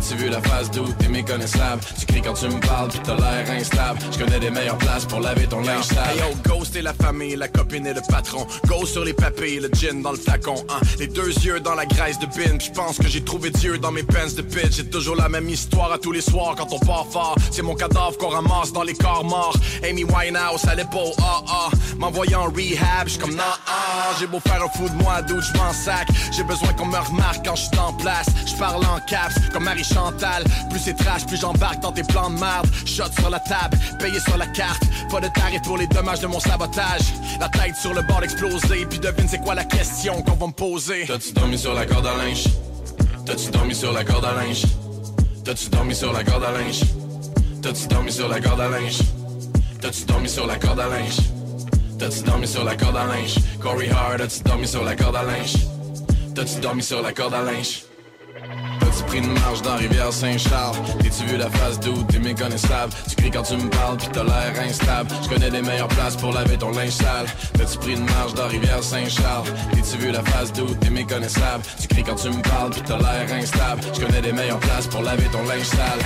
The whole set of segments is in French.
T'es-tu vu la face d'où t'es méconnaissable Tu cries quand tu me parles pis t'as l'air instable. Je connais des meilleures places pour laver ton linge sale. Hey yo, Ghost et la famille, la copine et le patron. Ghost sur les papilles, le gin dans le flacon hein. Les deux yeux dans la graisse de bin. Je pense que j'ai trouvé Dieu dans mes pens de pitch. J'ai toujours la même histoire à tous les soirs quand on part fort. C'est mon cadavre qu'on ramasse dans les corps morts. Amy Winehouse à l'épaule, ah ah. M'envoyant en rehab, j'suis comme non ah. J'ai beau faire un fou de moi, d'où je m'en sac. J'ai besoin qu'on me remarque quand je suis en place. Je parle en caps, comme Marie Chantal Plus c'est trash, plus j'embarque dans tes plans de merde Shot sur la table, payé sur la carte Pas de tarif pour les dommages de mon sabotage La tête sur le bord d'exploser Puis devine c'est quoi la question qu'on va me poser T'as-tu dormi sur la corde à linge T'as-tu dormi sur la corde à linge T'as-tu dormi sur la corde à linge T'as-tu dormi sur la corde à linge T'as-tu dormi sur la corde à linge T'as-tu dormi sur la corde à linge Corey Hard, as-tu dormi sur la corde à linge T'as-tu dormi sur la corde à linge T'as-tu pris une marche dans Rivière-Saint-Charles T'es-tu vu la face d'où t'es méconnaissable? Tu cries quand tu me parles pis t'as l'air instable. Je connais des meilleures places pour laver ton linge sale. T'as-tu pris une marche dans Rivière-Saint-Charles T'es-tu vu la face d'où t'es méconnaissable? Tu cries quand tu me parles pis t'as l'air instable. Je connais des meilleures places pour laver ton linge sale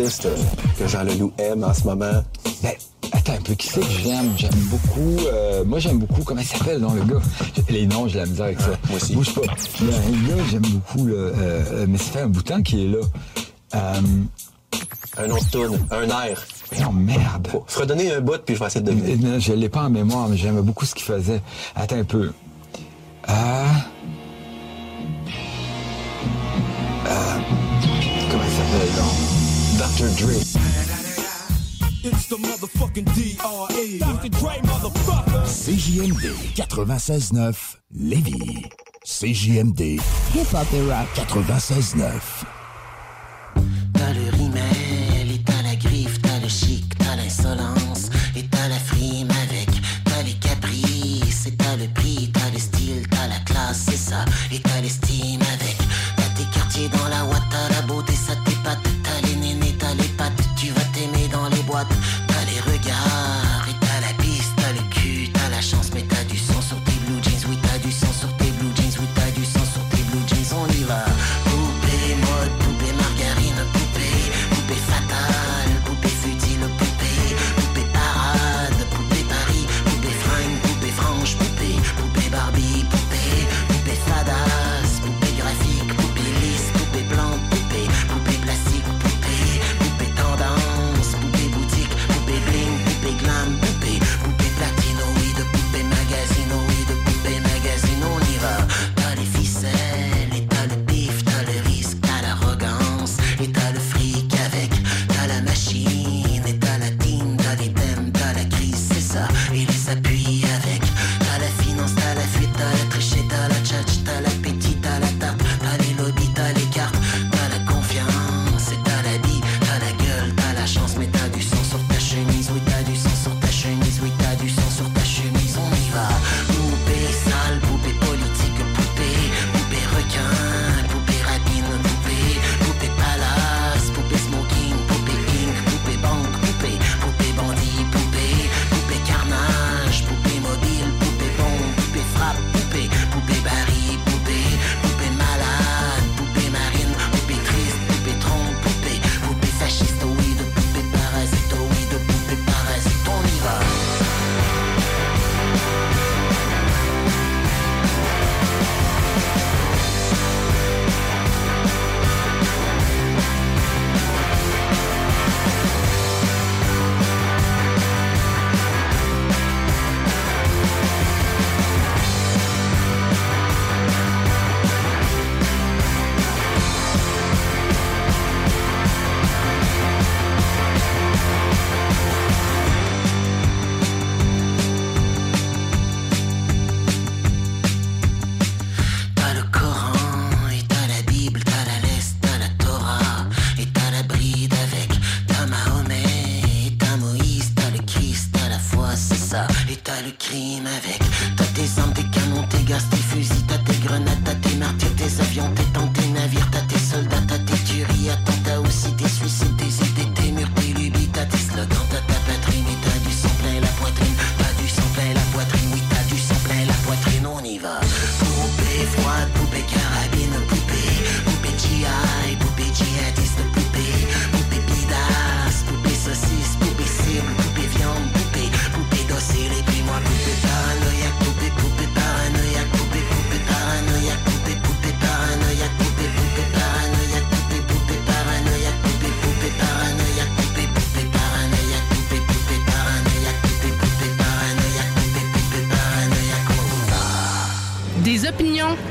Euh, que Jean Leloup aime en ce moment. Ben, attends un peu, qui c'est que j'aime? J'aime beaucoup. euh, moi, j'aime beaucoup. Comment il s'appelle, non, le gars? Les noms, j'ai la misère avec ça. moi aussi. Bouge pas. Il y a un gars, j'aime beaucoup, là, euh, mais ça fait un bout de temps qu'il est là. Euh, Un de tune, un air. non, merde. Faut se redonner un bout, puis je vais essayer de deviner. Je l'ai pas en mémoire, mais j'aimais beaucoup ce qu'il faisait. Attends un peu. Ah. Ah. Dr. Dre. It's the motherfucking D.R.E. Dr. Dre, motherfucker. CJMD 96.9 Lévis. CJMD Hip-Hop et Rap 96.9. T'as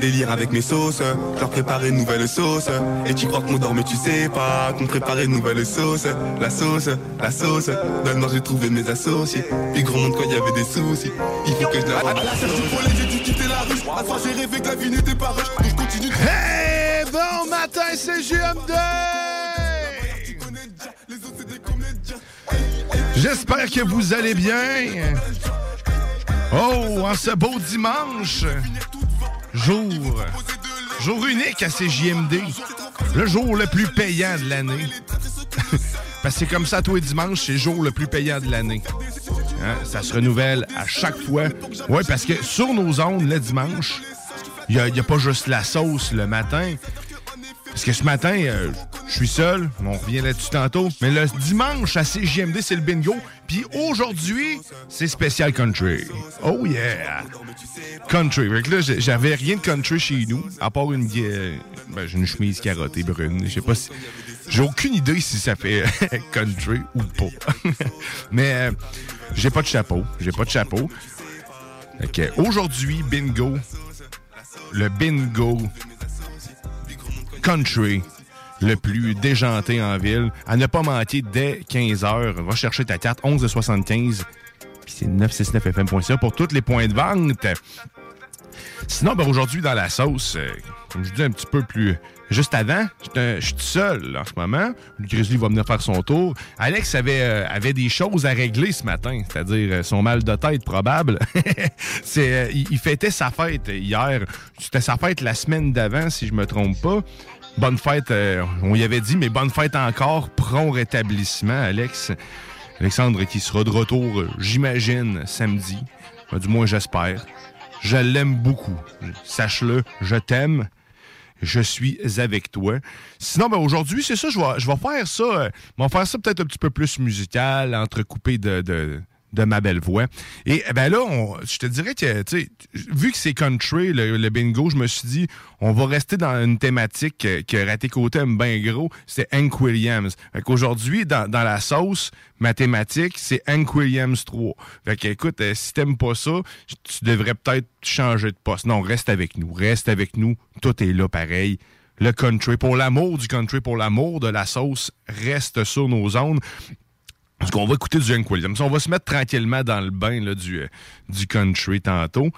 Délire avec mes sauces, je leur préparer une nouvelle sauce. Et tu crois que mon dort mais tu sais pas qu'on préparer une nouvelle sauce. La sauce, la sauce, dans le noir j'ai trouvé mes associés. Puis gros monde quand il y avait des soucis, il faut que je la À la cherche du problème, j'ai dû quitter la rue. À soir j'ai rêvé que la vie n'était pas rush, donc je continue. Hey, bon matin, c'est JMD! J'espère que vous allez bien. Oh, en ce beau dimanche, jour, unique à CJMD, le jour le plus payant de l'année. Parce que comme ça tous les dimanches, c'est le jour le plus payant de l'année. Hein, Ça se renouvelle à chaque fois. Oui, parce que sur nos ondes, le dimanche, il n'y a, pas juste la sauce le matin. Parce que ce matin, euh, je suis seul, on revient là-dessus tantôt. Mais le dimanche à CJMD, c'est le bingo. Puis aujourd'hui, c'est spécial country. Oh yeah! Country. Fait que là, j'avais rien de country chez nous, à part une, euh, ben, une chemise carottée brune. Je sais pas si. J'ai aucune idée si ça fait country ou pas. Mais euh, j'ai pas de chapeau. J'ai pas de chapeau. Que aujourd'hui, bingo. Le bingo country le plus déjanté en ville. À ne pas manquer dès 15h. Va chercher ta carte 11 de 75. Puis c'est 969fm.ca pour tous les points de vente. Sinon, ben, aujourd'hui, dans la sauce, euh, comme je dis un petit peu plus. Juste avant, je suis seul en ce moment. Le Grizzly va venir faire son tour. Alex avait, euh, avait des choses à régler ce matin, c'est-à-dire euh, son mal de tête probable. C'est, euh, il, fêtait sa fête hier. C'était sa fête la semaine d'avant, si je me trompe pas. Bonne fête, euh, on y avait dit, mais bonne fête encore. Prompt rétablissement, Alex. Alexandre qui sera de retour, j'imagine, samedi. Du moins, j'espère. Je l'aime beaucoup. Sache-le, je t'aime. Je suis avec toi. Sinon, ben aujourd'hui, c'est ça, je vais, je vais faire ça. euh, je vais faire ça peut-être un petit peu plus musical, entrecoupé de, de, de ma belle voix. Et eh ben là, je te dirais que, vu que c'est country, le, bingo, je me suis dit, on va rester dans une thématique que, que Raté Côté aime bien gros, c'est Hank Williams. Fait qu'aujourd'hui, dans, dans la sauce, ma thématique, c'est Hank Williams 3. Fait que, écoute, euh, si t'aimes pas ça, tu devrais peut-être changer de poste. Non, reste avec nous, reste avec nous. Tout est là pareil. Le country, pour l'amour du country, pour l'amour de la sauce, reste sur nos ondes. Parce qu'on va écouter du Hank Williams. On va se mettre tranquillement dans le bain là, du, euh, du country tantôt.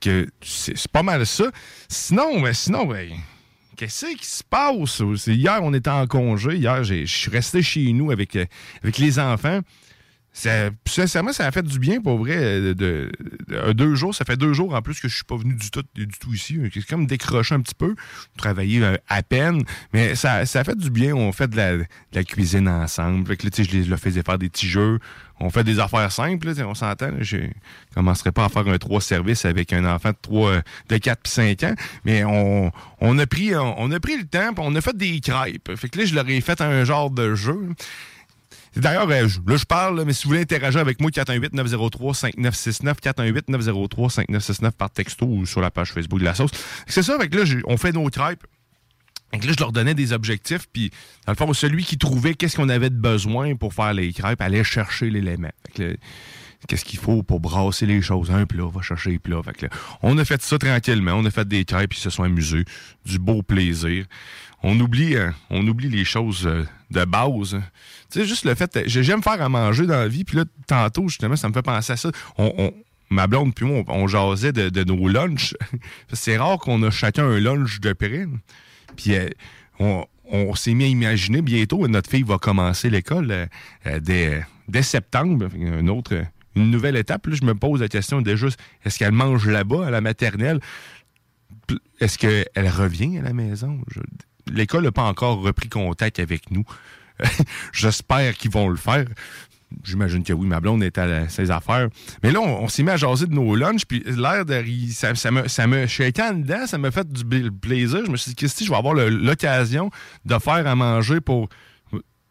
Que c'est pas mal ça. Sinon, ben, sinon, ben, qu'est-ce qui se passe? Hier, on était en congé. Hier, je suis resté chez nous avec, euh, avec les enfants. Ça, sincèrement, ça a fait du bien, pour vrai. De, de- deux jours, ça fait deux jours en plus que je suis pas venu du tout, du tout ici. C'est comme décroché un petit peu, travailler euh, à peine, mais ça, ça a fait du bien. On fait de la, cuisine ensemble. Fait que là, je leur faisais faire des petits jeux. On fait des affaires simples, là, on s'entend. Je commencerai pas à faire un trois services avec un enfant de trois, de 4 puis 5 ans, mais on, on a pris, on, a pris le temps, on a fait des crêpes. Fait que là, je leur ai fait un genre de jeu. D'ailleurs, euh, là, je parle, mais si vous voulez interagir avec moi, 418-903-5969, 418-903-5969 par texto ou sur la page Facebook de la sauce. C'est ça, avec là, on fait nos crêpes. Là, je leur donnais des objectifs, puis dans le fond, celui qui trouvait qu'est-ce qu'on avait de besoin pour faire les crêpes allait chercher l'élément. Qu'est-ce qu'il faut pour brasser les choses? Un plat, va chercher les plats. Là, on a fait ça tranquillement. On a fait des crêpes, puis ils se sont amusés. Du beau plaisir. On oublie, euh, on oublie les choses euh, de base. Tu sais, juste le fait... j'ai- J'aime faire à manger dans la vie, puis là, tantôt, justement, ça me fait penser à ça. On, ma blonde puis moi, on, jasait de, nos lunchs. C'est rare qu'on a chacun un lunch de près. Puis euh, on, s'est mis à imaginer bientôt, notre fille va commencer l'école euh, euh, dès, septembre. Une autre, une nouvelle étape. Là, je me pose la question déjà, est-ce qu'elle mange là-bas, à la maternelle? Est-ce qu'elle revient à la maison? L'école n'a pas encore repris contact avec nous. J'espère qu'ils vont le faire. J'imagine que oui, ma blonde est à ses affaires. Mais là, on, s'est mis à jaser de nos lunchs, puis l'air de. Ça, ça me, ça me dedans, ça m'a fait du plaisir. Je me suis dit, Christy, je vais avoir l'occasion de faire à manger pour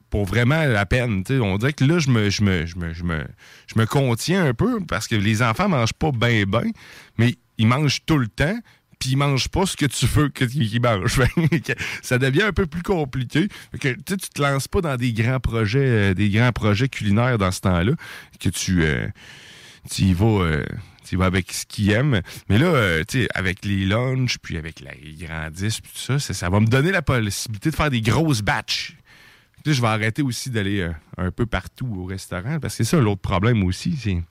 pour vraiment la peine. On dirait que là, je me, je, me, je, me, je, me, je me contiens un peu parce que les enfants mangent pas bien, bien, mais ils mangent tout le temps puis ils mangent pas ce que tu veux qu'ils mangent. ça devient un peu plus compliqué. Que, tu te lances pas dans des grands projets, euh, des grands projets culinaires dans ce temps-là, que tu, euh, tu y vas. Euh, avec ce qu'ils aiment. Mais là, tu sais, avec les lunchs, puis avec les grandisses, puis tout ça, ça, va me donner la possibilité de faire des grosses batches. je vais arrêter aussi d'aller un peu partout au restaurant, parce que c'est ça l'autre problème aussi, c'est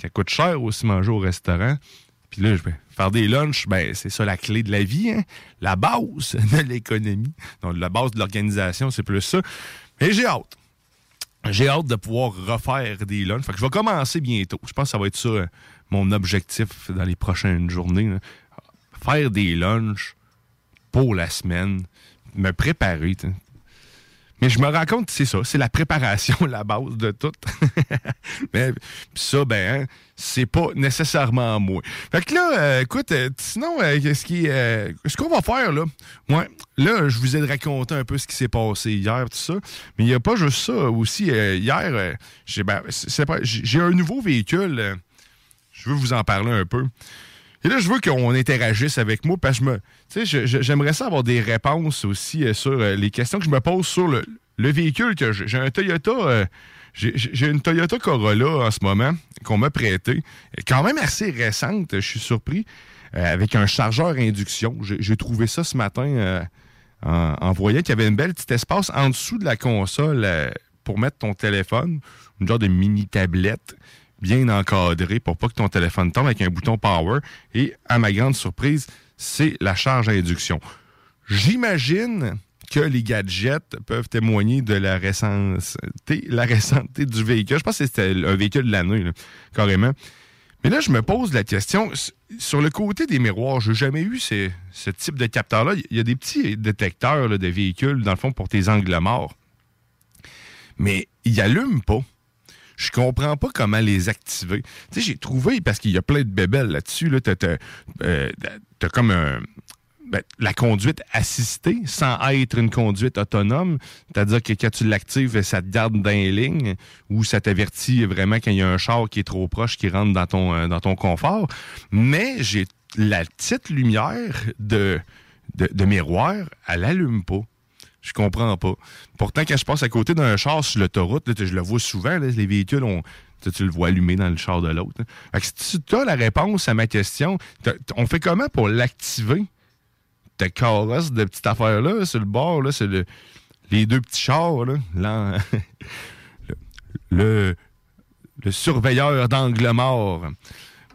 ça coûte cher aussi manger au restaurant. Puis là, je vais faire des lunchs, ben, c'est ça la clé de la vie, hein? la base de l'économie. Donc, la base de l'organisation, c'est plus ça. Et j'ai hâte. J'ai hâte de pouvoir refaire des lunchs. Fait que je vais commencer bientôt. Je pense que ça va être ça, euh, mon objectif dans les prochaines journées. Faire des lunchs pour la semaine, me préparer. Mais je me rends compte, c'est ça, c'est la préparation, la base de tout. Mais ça, ben, hein, c'est pas nécessairement moi. Fait que là, euh, écoute, euh, sinon, euh, ce qui, ce qu'on va faire là, ouais, là, je vous ai raconté un peu ce qui s'est passé hier, tout ça. Mais il n'y a pas juste ça aussi. hier, j'ai ben, j'ai un nouveau véhicule. je veux vous en parler un peu. Et là, je veux qu'on interagisse avec moi parce que j'aimerais ça avoir des réponses aussi euh, sur euh, les questions que je me pose sur le, véhicule que j'ai. J'ai un Toyota. Euh, j'ai une Toyota Corolla en ce moment qu'on m'a prêté. Quand même assez récente, je suis surpris. avec un chargeur induction. J'ai trouvé ça ce matin en, voyant qu'il y avait une belle petite espace en dessous de la console pour mettre ton téléphone, une genre de mini tablette bien encadré pour pas que ton téléphone tombe avec un bouton power. Et à ma grande surprise, c'est la charge à induction. J'imagine que les gadgets peuvent témoigner de la récenteté, la récenteté du véhicule. Je pense que c'était un véhicule de l'année, carrément. Mais là, je me pose la question, sur le côté des miroirs, je n'ai jamais eu ce, type de capteur-là. Il y a des petits détecteurs de véhicules, dans le fond, pour tes angles morts. Mais ils n'allument pas je comprends pas comment les activer. Tu sais, j'ai trouvé, parce qu'il y a plein de bébelles là-dessus, là, t'as, euh, comme. Ben, la conduite assistée sans être une conduite autonome. C'est-à-dire que quand tu l'actives, ça te garde dans les lignes ou ça t'avertit vraiment quand il y a un char qui est trop proche qui rentre dans ton, euh, confort. Mais j'ai la petite lumière de miroir, elle allume pas. Je comprends pas. Pourtant, quand je passe à côté d'un char sur l'autoroute, je le vois souvent, les véhicules, tu le vois allumer dans le char de l'autre. Si tu as la réponse à ma question, on fait comment pour l'activer? Ta carrosse de petite affaire-là, sur le bord, là, c'est les deux petits chars, le, le, surveilleur d'angle mort.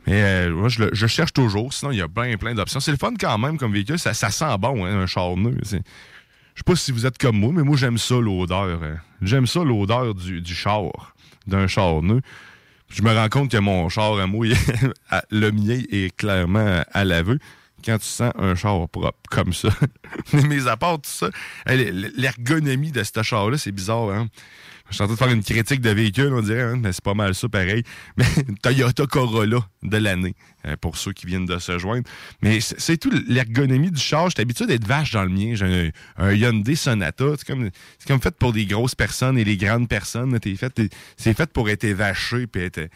Mais euh, moi, je, cherche toujours. Sinon, il y a plein, plein d'options. C'est le fun quand même comme véhicule. Ça, sent bon, hein, un char neuf. Je sais pas si vous êtes comme moi, mais moi, j'aime ça, l'odeur. Hein. J'aime ça, l'odeur du, char, d'un char neuf. Je me rends compte que mon char à moi, le mien est clairement à l'aveu quand tu sens un char propre comme ça. Mais à tout ça, l'ergonomie de ce char-là, c'est bizarre. Hein? Je suis en train de faire une critique de véhicule, on dirait, hein, mais c'est pas mal ça pareil. Mais Toyota Corolla de l'année, euh, pour ceux qui viennent de se joindre. Mais c'est tout l'ergonomie du char. J'ai l'habitude d'être vache dans le mien. J'ai un, Hyundai Sonata. C'est comme, comme fait pour des grosses personnes et les grandes personnes. C'est fait pour être vaché et être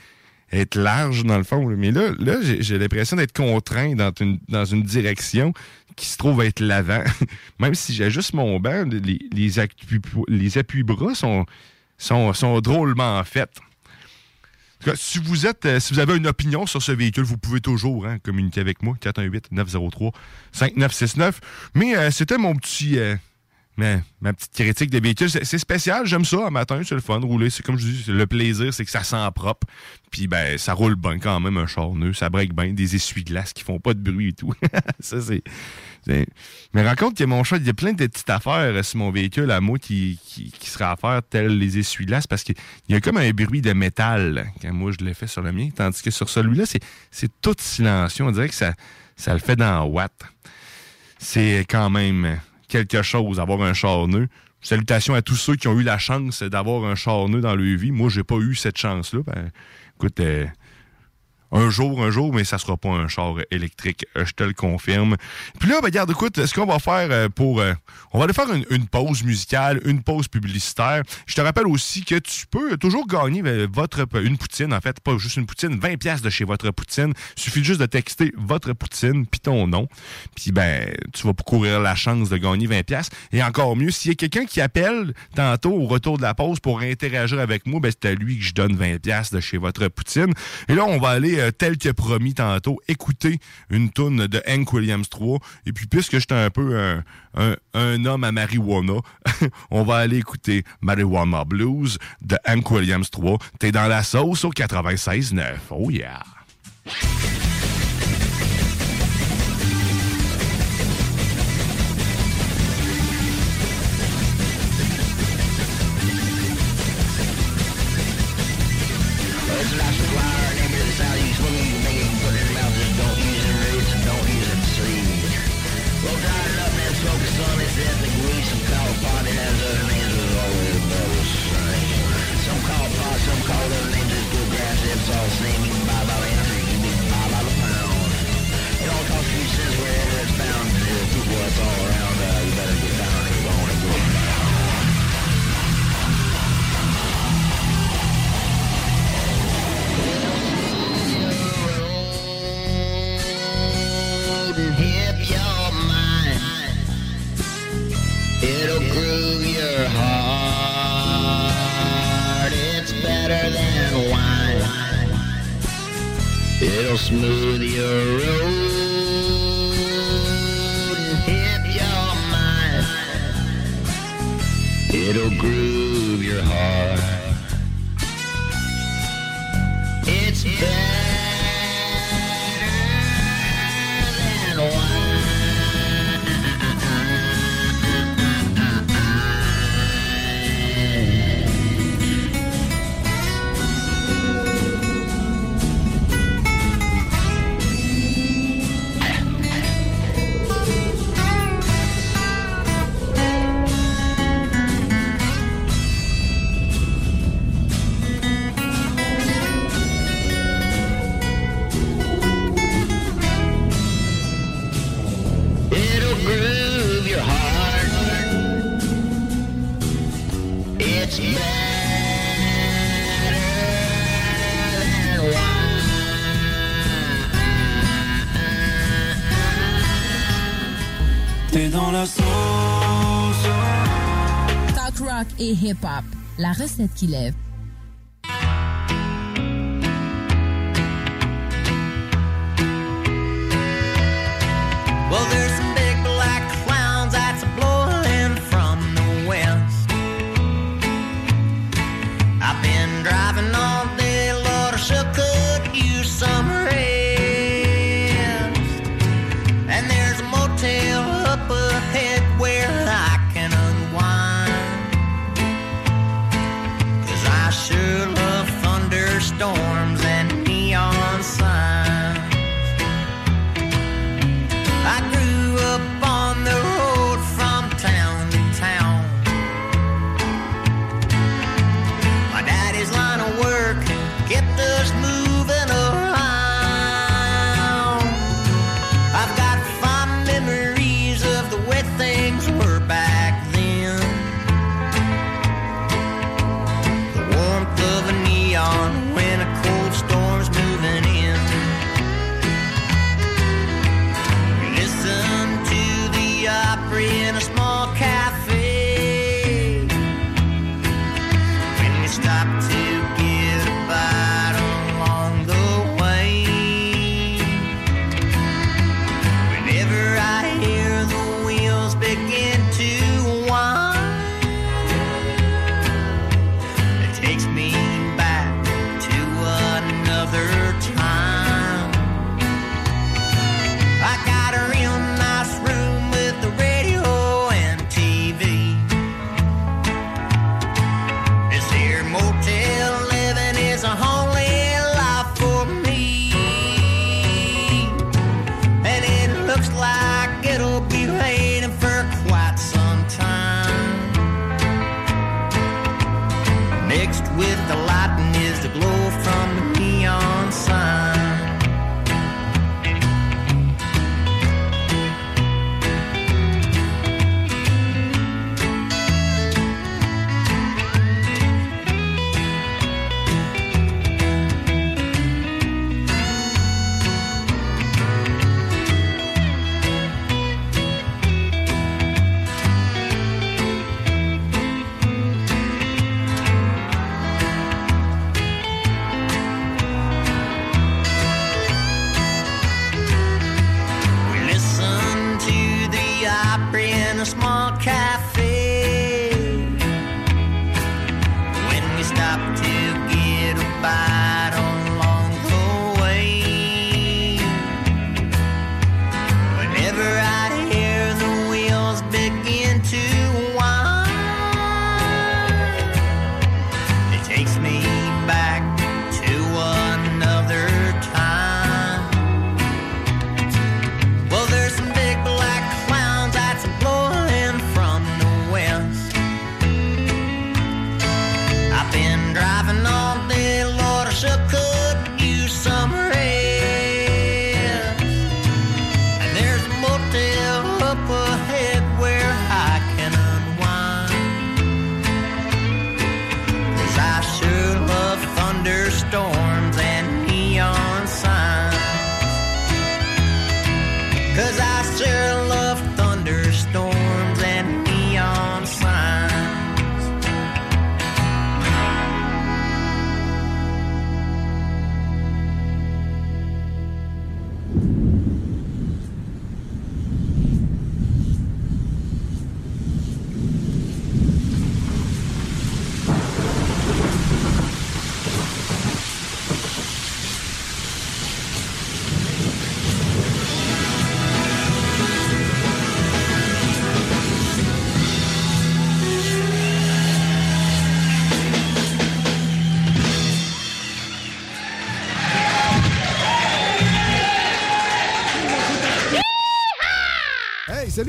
être large dans le fond. Mais là, là j'ai l'impression d'être contraint dans une, dans une direction qui se trouve être l'avant. Même si j'ajuste mon banc, les, les appuis-bras sont, sont, drôlement faits. Si vous êtes, euh, si vous avez une opinion sur ce véhicule, vous pouvez toujours hein, communiquer avec moi, 418-903-5969. Mais euh, c'était mon petit, euh, mais ma petite critique des véhicules, c'est spécial, j'aime ça. Un matin, c'est le fun, rouler. C'est comme je dis, le plaisir, c'est que ça sent propre. Puis ben, ça roule bien quand même, un char neuf. Ça break bien, des essuie-glaces qui font pas de bruit et tout. ça, c'est. Mais rencontre que mon chat, il y a plein de petites affaires sur mon véhicule à moi qui, qui, seraient à faire, telles les essuie-glaces, parce qu'il y a comme un bruit de métal quand moi je l'ai fait sur le mien. Tandis que sur celui-là, c'est tout silencieux. On dirait que ça, ça le fait dans Watt. C'est quand même quelque chose, avoir un char neuf. salutations à tous ceux qui ont eu la chance d'avoir un char neuf dans leur vie. Moi, j'ai pas eu cette chance-là. Ben, écoute, euh, un jour, un jour, mais ça sera pas un char électrique, je te le confirme. Puis là, ben, regarde, écoute, ce qu'on va faire euh, pour... euh, on va aller faire une, pause musicale, une pause publicitaire. Je te rappelle aussi que tu peux toujours gagner euh, votre une poutine, en fait, pas juste une poutine, 20 pièces de chez Votre Poutine. Suffit juste de texter Votre Poutine, puis ton nom. Puis ben, tu vas courir la chance de gagner 20 pièces. Et encore mieux, s'il y a quelqu'un qui appelle tantôt au retour de la pause pour interagir avec moi, ben, c'est à lui que je donne 20 pièces de chez Votre Poutine. Et là, on va aller, euh, tel que promis tantôt, écouter une toune de Hank Williams 3. Et puis, puisque j'étais un peu un, homme à marijuana, on va aller écouter Marijuana Blues de Hank Williams 3. T'es dans la sauce au 96.9. Oh yeah! It'll smooth your road. Et hip-hop, la recette qui lève.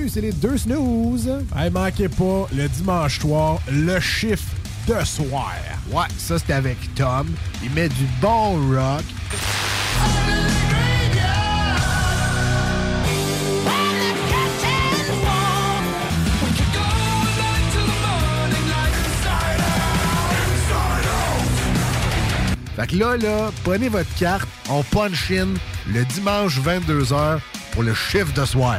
Salut, c'est les deux snooze. Hey, manquez pas, le dimanche soir, le chiffre de soir. Ouais, ça c'est avec Tom. Il met du bon rock. Fait que là, là, prenez votre carte, on punch in le dimanche 22h pour le chiffre de soir.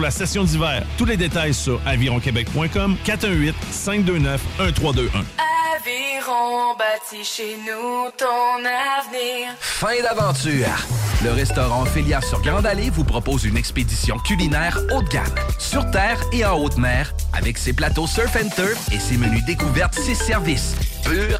la session d'hiver. Tous les détails sur avironquebec.com 418 529 1321. Aviron bâti chez nous ton avenir. Fin d'aventure. Le restaurant Ophélia sur Grande Allée vous propose une expédition culinaire haut de gamme, sur terre et en haute mer, avec ses plateaux surf and turf et ses menus découvertes, ses services. Pur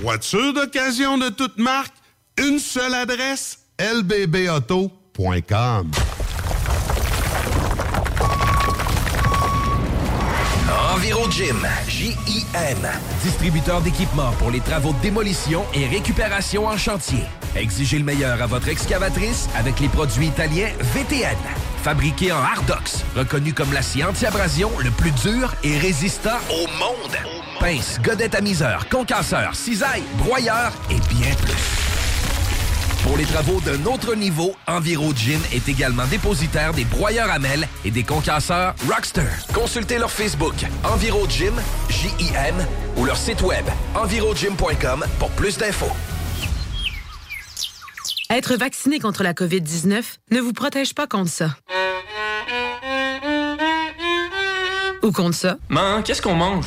Voiture d'occasion de toute marque, une seule adresse, lbbauto.com. EnviroGym, J-I-M, distributeur d'équipements pour les travaux de démolition et récupération en chantier. Exigez le meilleur à votre excavatrice avec les produits italiens VTN. Fabriqué en Hardox, reconnu comme l'acier anti-abrasion le plus dur et résistant au monde. Pince, godette à miseur, concasseur, cisaille, broyeur et bien plus. Pour les travaux d'un autre niveau, EnviroGym est également dépositaire des broyeurs à mêles et des concasseurs Rockster. Consultez leur Facebook EnviroGym, J-I-M, ou leur site web envirogym.com pour plus d'infos. Être vacciné contre la COVID-19 ne vous protège pas contre ça. Ou contre ça. Man, qu'est-ce qu'on mange?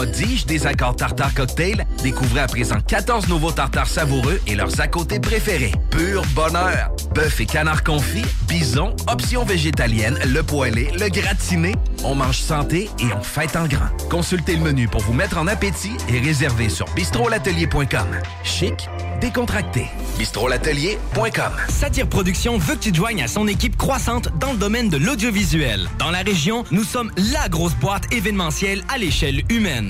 prodige des accords tartare cocktail, découvrez à présent 14 nouveaux tartares savoureux et leurs à côté préférés. Pur bonheur! Bœuf et canard confit, bison, options végétaliennes, le poêlé, le gratiné. On mange santé et on fête en grand. Consultez le menu pour vous mettre en appétit et réservez sur bistrolatelier.com. Chic, décontracté. bistrolatelier.com. Satire Productions veut que tu joignes à son équipe croissante dans le domaine de l'audiovisuel. Dans la région, nous sommes la grosse boîte événementielle à l'échelle humaine.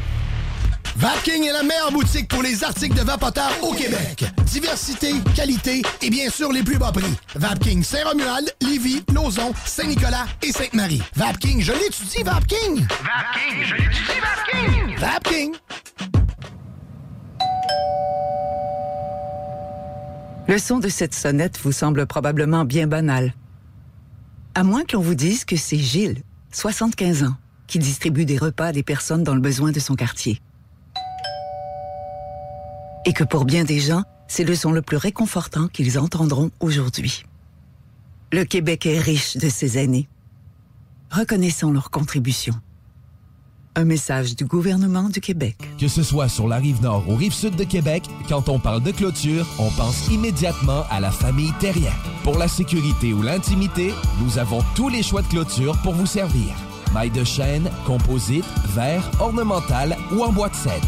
Vapking est la meilleure boutique pour les articles de vapoteurs au Québec. Diversité, qualité et bien sûr les plus bas prix. Vapking Saint-Romuald, Lévis, Lauson, Saint-Nicolas et Sainte-Marie. Vapking, je l'étudie, Vapking! Vapking, je l'étudie, Vapking! Vapking! Le son de cette sonnette vous semble probablement bien banal. À moins que l'on vous dise que c'est Gilles, 75 ans, qui distribue des repas à des personnes dans le besoin de son quartier. Et que pour bien des gens, c'est le son le plus réconfortant qu'ils entendront aujourd'hui. Le Québec est riche de ces aînés. Reconnaissons leur contribution. Un message du gouvernement du Québec. Que ce soit sur la rive nord ou rive sud de Québec, quand on parle de clôture, on pense immédiatement à la famille Terrien. Pour la sécurité ou l'intimité, nous avons tous les choix de clôture pour vous servir. Maille de chêne, composite, verre, ornemental ou en bois de cèdre.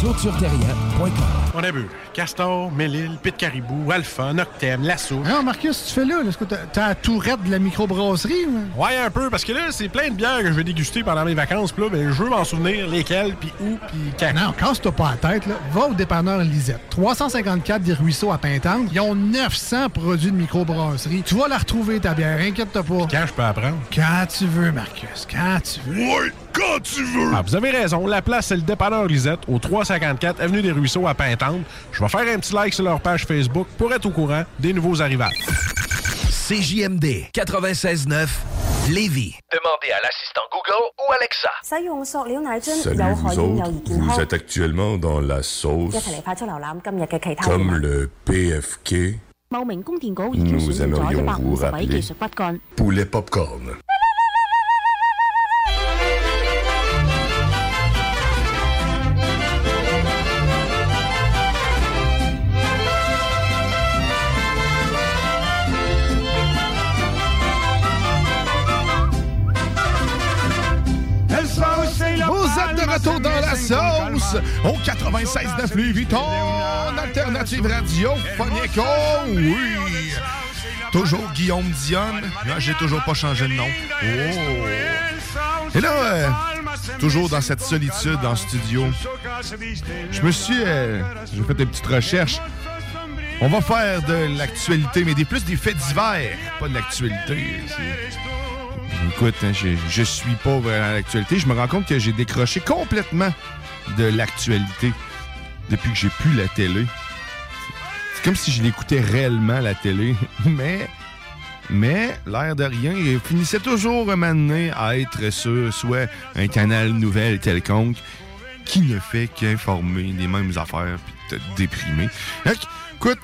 ClôtureTerrien.com. On a vu Castor, Mélile, Pit Caribou, Alpha, Noctem, Lasso. Non, Marcus, tu fais là. Est-ce que t'as- t'as la tourette de la microbrasserie? ou? Ouais, un peu, parce que là, c'est plein de bières que je vais déguster pendant mes vacances. Puis là, ben, je veux m'en souvenir lesquelles, puis où, puis quand. Non, casse-toi pas la tête. Là. Va au dépanneur Lisette. 354 des Ruisseaux à Pintante. Ils ont 900 produits de microbrasserie. Tu vas la retrouver, ta bière. Inquiète-toi pas. Quand je peux apprendre? Quand tu veux, Marcus. Quand tu veux. Ouais, quand tu veux. Ah, vous avez raison. La place, c'est le dépanneur Lisette, au 354 Avenue des Ruisseaux à Pintante. Je vais faire un petit like sur leur page Facebook pour être au courant des nouveaux arrivages. CJMD 96.9 Lévis. Demandez à l'assistant Google ou Alexa. Salut, vous autres. Vous êtes actuellement dans la sauce. Comme le PFK. Nous aimerions vous rappeler Poulet Popcorn. Au 96.9 Louis Vuitton, alternative radiophonique. Oh oui! Toujours Guillaume Dionne. Là, j'ai toujours pas changé de nom. Oh! Et là, euh, toujours dans cette solitude en studio, je me suis... euh, fait des petites recherches. On va faire de l'actualité, mais des plus des faits divers, pas de l'actualité. Écoute, hein, je, suis vraiment à l'actualité. Je me rends compte que j'ai décroché complètement de l'actualité depuis que j'ai plus la télé. C'est comme si je l'écoutais réellement, la télé. Mais, mais, l'air de rien, il finissait toujours moment donné à être sur soit un canal nouvelle quelconque qui ne fait qu'informer des mêmes affaires puis te déprimer. Donc, écoute,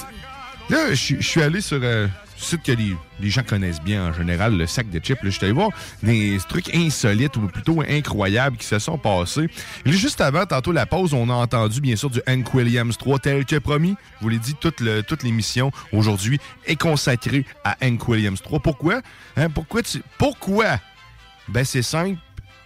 Là, je suis- allé sur euh, site que les, gens connaissent bien en général, le sac de chips. Là, Je suis allé voir des trucs insolites ou plutôt incroyables qui se sont passés. Et juste avant, tantôt la pause, on a entendu bien sûr du Hank Williams 3 tel que promis. Je vous l'ai dit, toute, toute l'émission aujourd'hui est consacrée à Hank Williams 3. Pourquoi? Hein, pourquoi? Pourquoi? Ben c'est simple.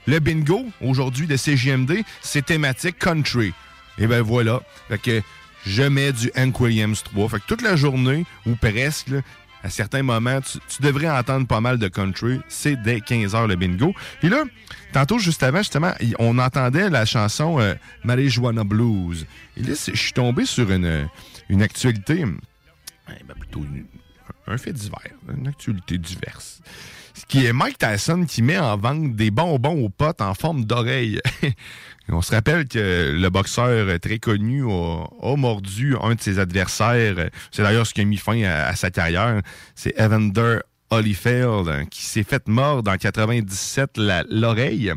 Le bingo aujourd'hui de CGMD, c'est thématique country. Et ben voilà. Fait que je mets du Hank Williams 3. Fait que toute la journée, ou presque, à certains moments, tu, devrais entendre pas mal de country. C'est dès 15h le bingo. Puis là, tantôt, juste avant, justement, on entendait la chanson euh, Marijuana Blues. Et là, je suis tombé sur une, une actualité ben, plutôt une- un fait divers, une actualité diverse. Ce qui est Mike Tyson qui met en vente des bonbons aux potes en forme d'oreille. On se rappelle que le boxeur très connu a, a mordu un de ses adversaires. C'est d'ailleurs ce qui a mis fin à, sa carrière. C'est Evander Holyfield hein, qui s'est fait mordre en 97 la- l'oreille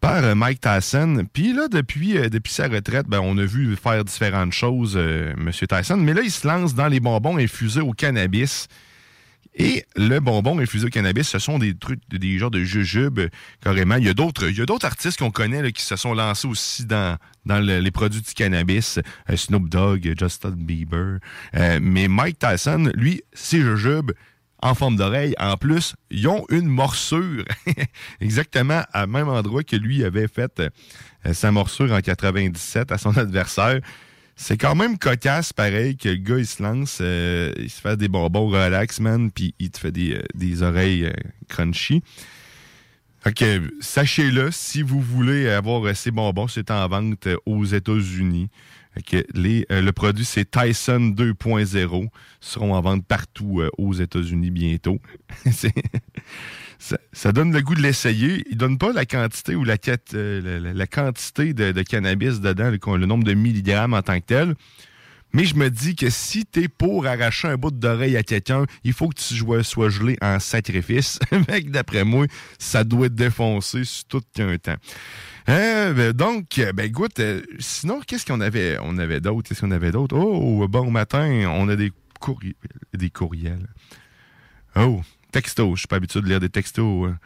par euh, Mike Tyson. Puis là, depuis, euh, depuis sa retraite, ben, on a vu faire différentes choses, euh, M. Tyson. Mais là, il se lance dans les bonbons infusés au cannabis. Et le bonbon infusé au cannabis, ce sont des trucs, des genres de jujubes, euh, carrément. Il y a d'autres, il y a d'autres artistes qu'on connaît qui se sont lancés aussi dans, dans le- les produits du cannabis. Euh, Snoop Dogg, Justin Bieber. Euh, mais Mike Tyson, lui, ses jujubes en forme d'oreille. En plus, ils ont une morsure exactement à même endroit que lui avait fait sa morsure en 97 à son adversaire. C'est quand même cocasse, pareil, que le gars, il se lance, euh, il se fait des bonbons relax, man, puis il te fait des, euh, des oreilles euh, crunchy. Fait que, sachez-le, si vous voulez avoir ces bonbons, c'est en vente aux États-Unis. Que les, euh, le produit, c'est Tyson 2.0. Ils seront en vente partout aux États-Unis bientôt. Ça, donne le goût de l'essayer. Il donne pas la quantité ou la, euh, quantité de, cannabis dedans, le, nombre de milligrammes en tant que tel. Mais je me dis que si t'es pour arracher un bout d'oreille à quelqu'un, il faut que tu sois, gelé en sacrifice. Mec, d'après moi, ça doit être défoncé tout qu'un temps. Euh, ben, donc, ben écoute, euh, sinon, qu'est-ce qu'on avait? On avait d'autres, qu'est-ce qu'on avait d'autres? Oh, bon matin, on a des, des courriels. Oh, texto, je suis pas habitué de lire des textos. hein.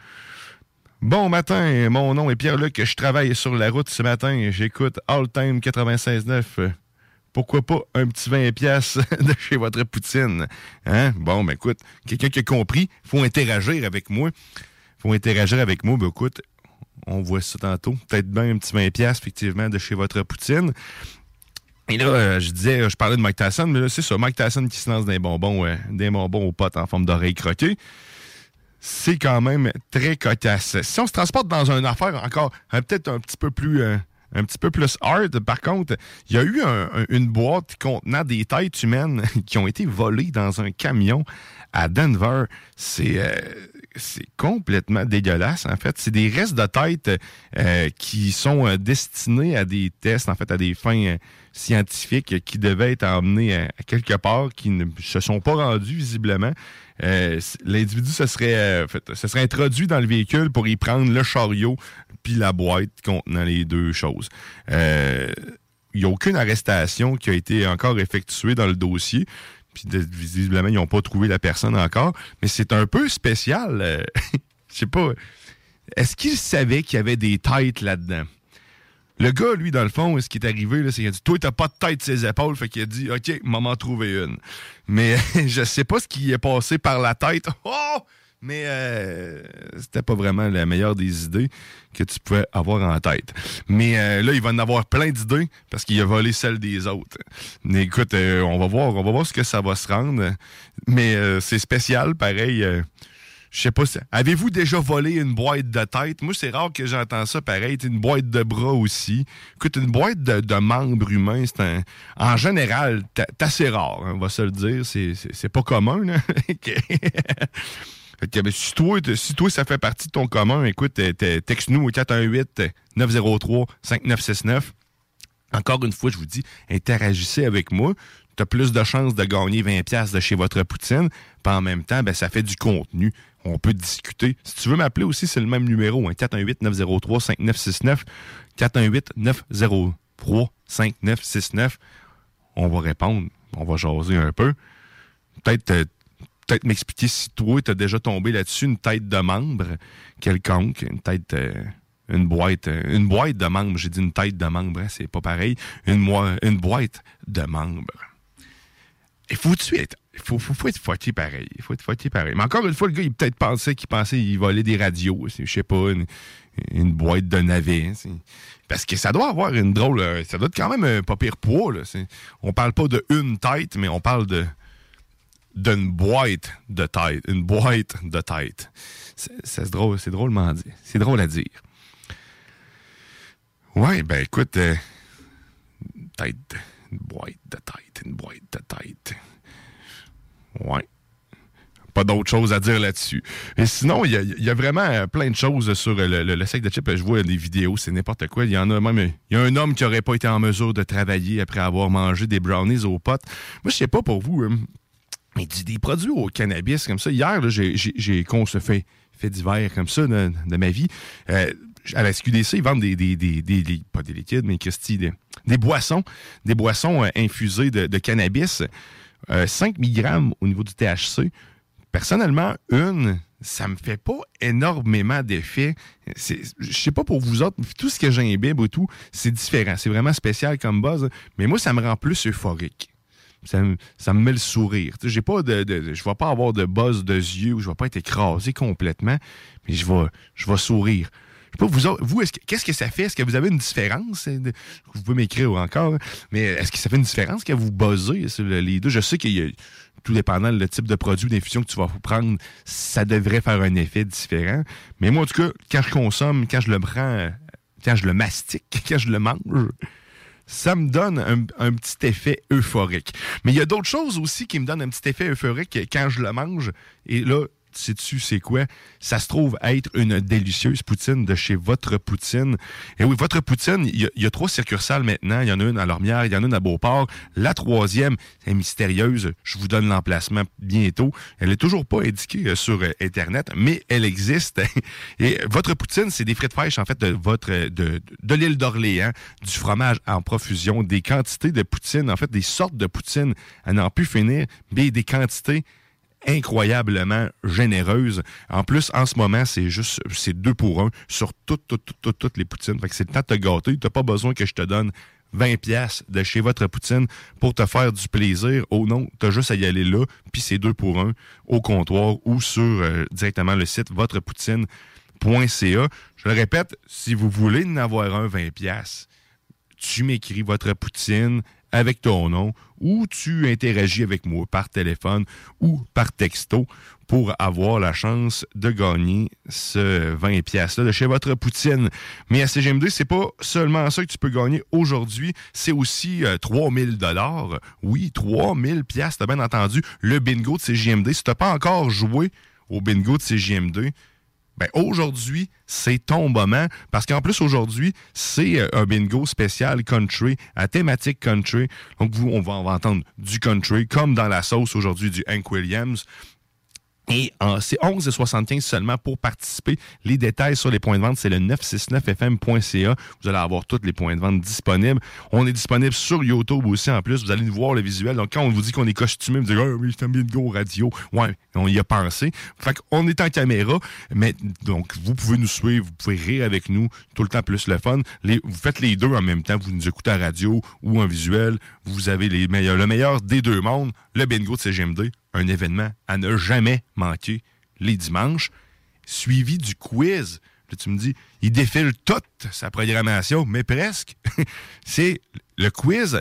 Bon matin, mon nom est Pierre-Luc, je travaille sur la route ce matin, j'écoute All Time 96.9. Euh, Pourquoi pas un petit 20 pièces de chez votre poutine? Hein? Bon, ben écoute, quelqu'un qui a compris, faut interagir avec moi. faut interagir avec moi, ben écoute, on voit ça tantôt. Peut-être bien un petit 20 pièces effectivement, de chez votre poutine. Et là, euh, je disais, je parlais de Mike Tyson, mais là, c'est ça, Mike Tyson qui se lance des bonbons, euh, des bonbons aux potes en forme d'oreille croquée. C'est quand même très cocasse. Si on se transporte dans une affaire encore euh, peut-être un petit peu plus euh, un petit peu plus hard, par contre, il y a eu un- un- une boîte contenant des têtes humaines qui ont été volées dans un camion à Denver. C'est euh, c'est complètement dégueulasse, en fait. C'est des restes de têtes euh, qui sont euh, destinés à des tests, en fait, à des fins euh, scientifiques qui devaient être emmenés à, quelque part, qui ne se sont pas rendus visiblement. L'individu se serait, serait introduit dans le véhicule pour y prendre le chariot puis la boîte contenant les deux choses. Il n'y a aucune arrestation qui a été encore effectuée dans le dossier. Puis de- visiblement, ils n'ont pas trouvé la personne encore. Mais c'est un peu spécial. euh, Je sais pas. Est-ce qu'il savait qu'il y avait des têtes là-dedans? Le gars, lui, dans le fond, ce qui est arrivé, c'est qu'il a dit Toi, t'as pas de tête ses épaules. Fait qu'il a dit OK, maman trouver une. Mais je sais pas ce qui est passé par la tête. Oh! Mais euh, c'était pas vraiment la meilleure des idées que tu pouvais avoir en tête. Mais euh, là, il va en avoir plein d'idées parce qu'il a volé celle des autres. Mais écoute, euh, on va voir, on va voir ce que ça va se rendre. Mais euh, c'est spécial, pareil. euh, je sais pas. si- Avez-vous déjà volé une boîte de tête? Moi, c'est rare que j'entends ça pareil. Une boîte de bras aussi. Écoute, une boîte de, de membres humains, c'est un. En général, c'est assez rare, hein, on va se le dire. C'est- C'est c'est pas commun, là. Ben, si, toi, ça fait partie de ton commun, écoute, euh, texte-nous au 418-903-5969. Encore une fois, je vous dis, interagissez avec moi. Tu as plus de chances de gagner 20$ piastres de chez votre poutine. Puis en même temps, ben, ça fait du contenu. On peut discuter. Si tu veux m'appeler aussi, c'est le même numéro, hein, 418-903-5969. 418-903-5969. On va répondre. On va jaser un peu. Peut-être euh, peut-être m'expliquer si toi, tu as déjà tombé là-dessus, une tête de membre quelconque, une tête, euh, une boîte, euh, une boîte de membres. J'ai dit une tête de membre, hein, c'est pas pareil. Une, boîte de membres. Il faut tu être. Il faut, faut, faut être fucké pareil. Il faut être fucké pareil. Mais encore une fois, le gars, il peut-être pensait qu'il pensait qu'il volait des radios. Je sais pas, une, boîte de navets. c'est- Parce que ça doit avoir une drôle. euh, Ça doit être quand même un pas pire poids. Là. On parle pas de une tête, mais on parle de d'une boîte de tête. Une boîte de tête. C'est drôle, c'est drôlement dit. C'est drôle à dire. Ouais, ben écoute, euh, tête, une boîte de tête, une boîte de tête. Ouais. Pas d'autre chose à dire là-dessus. Et sinon, il y, a- vraiment euh, plein de choses sur le, le, le sac de chips. Je vois des vidéos, c'est n'importe quoi. Il y en a même. Il y a un homme qui aurait pas été en mesure de travailler après avoir mangé des brownies aux potes. Moi, je sais pas pour vous. hein, mais du- des produits au cannabis comme ça. Hier, j'ai- j'ai conçu fait, fait divers comme ça de, de ma vie. Euh, à la SQDC, ils vendent des, des, des, des- pas des liquides, mais Christy, des, boissons, des boissons euh, infusées de, de cannabis. Euh, 5 mg au niveau du THC. Personnellement, une, ça me fait pas énormément d'effet. Je sais pas pour vous autres, tout ce que j'imbibe ou tout, c'est différent. C'est vraiment spécial comme buzz. Mais moi, ça me rend plus euphorique ça me, met le sourire. J'ai pas de, je vais pas avoir de buzz de yeux je vais pas être écrasé complètement, mais je vais, je vais sourire. Je sais pas, vous, vous est-ce que- qu'est-ce que ça fait? Est-ce que vous avez une différence? Vous pouvez m'écrire encore, hein, mais est-ce que ça fait une différence que vous buzzez sur le- les deux? Je sais qu'il y a, tout dépendant le type de produit d'infusion que tu vas prendre, ça devrait faire un effet différent. Mais moi, en tout cas, quand je consomme, quand je le prends, quand je le mastique, quand je le mange, ça me donne un, petit effet euphorique. Mais il y a d'autres choses aussi qui me donnent un petit effet euphorique quand je le mange. Et là, sais-tu c'est quoi? Ça se trouve être une délicieuse poutine de chez Votre Poutine. Et oui, Votre Poutine, il y, a, trois succursales maintenant. Il y en a une à Lormière, il y en a une à Beauport. La troisième est mystérieuse. Je vous donne l'emplacement bientôt. Elle est toujours pas indiquée euh, sur euh, Internet, mais elle existe. Et Votre Poutine, c'est des frites fraîches, en fait, de, votre, de, de, de l'île d'Orléans, du fromage en profusion, des quantités de poutine, en fait, des sortes de poutine à n'en plus finir, mais des quantités incroyablement généreuse. En plus, en ce moment, c'est juste, c'est deux pour un sur toutes, toutes, toutes, toutes, les poutines. Fait que c'est le temps de te gâter. T'as pas besoin que je te donne 20 pièces de chez votre poutine pour te faire du plaisir. Oh non, t'as juste à y aller là, puis c'est deux pour un au comptoir ou sur euh, directement le site votrepoutine.ca. Je le répète, si vous voulez en avoir un 20 pièces, tu m'écris votre poutine avec ton nom ou tu interagis avec moi par téléphone ou par texto pour avoir la chance de gagner ce 20 pièces de chez votre poutine. Mais à CGMD, c'est pas seulement ça que tu peux gagner aujourd'hui, c'est aussi euh, 3000 dollars. Oui, 3000 pièces, t'as bien entendu, le bingo de CGMD. Si t'as pas encore joué au bingo de CGMD, ben aujourd'hui, c'est ton moment parce qu'en plus aujourd'hui, c'est euh, un bingo spécial country à thématique country. Donc vous, on va, on va entendre du country comme dans la sauce aujourd'hui du Hank Williams. Et en- c'est 11,75 seulement pour participer. Les détails sur les points de vente, c'est le 969fm.ca. Vous allez avoir tous les points de vente disponibles. On est disponible sur YouTube aussi en plus. Vous allez nous voir le visuel. Donc quand on vous dit qu'on est costumé, vous dites Ah oui, c'est un bingo radio. Ouais, on y a pensé. Fait qu'on est en caméra, mais donc vous pouvez nous suivre, vous pouvez rire avec nous, tout le temps plus le fun. Vous faites les deux en même temps. Vous nous écoutez à radio ou en visuel. Vous avez les meilleurs, le meilleur des deux mondes, le bingo de CGMD, un événement à ne jamais manquer les dimanches, suivi du quiz. Là, tu me dis, il défile toute sa programmation, mais presque. C'est le quiz.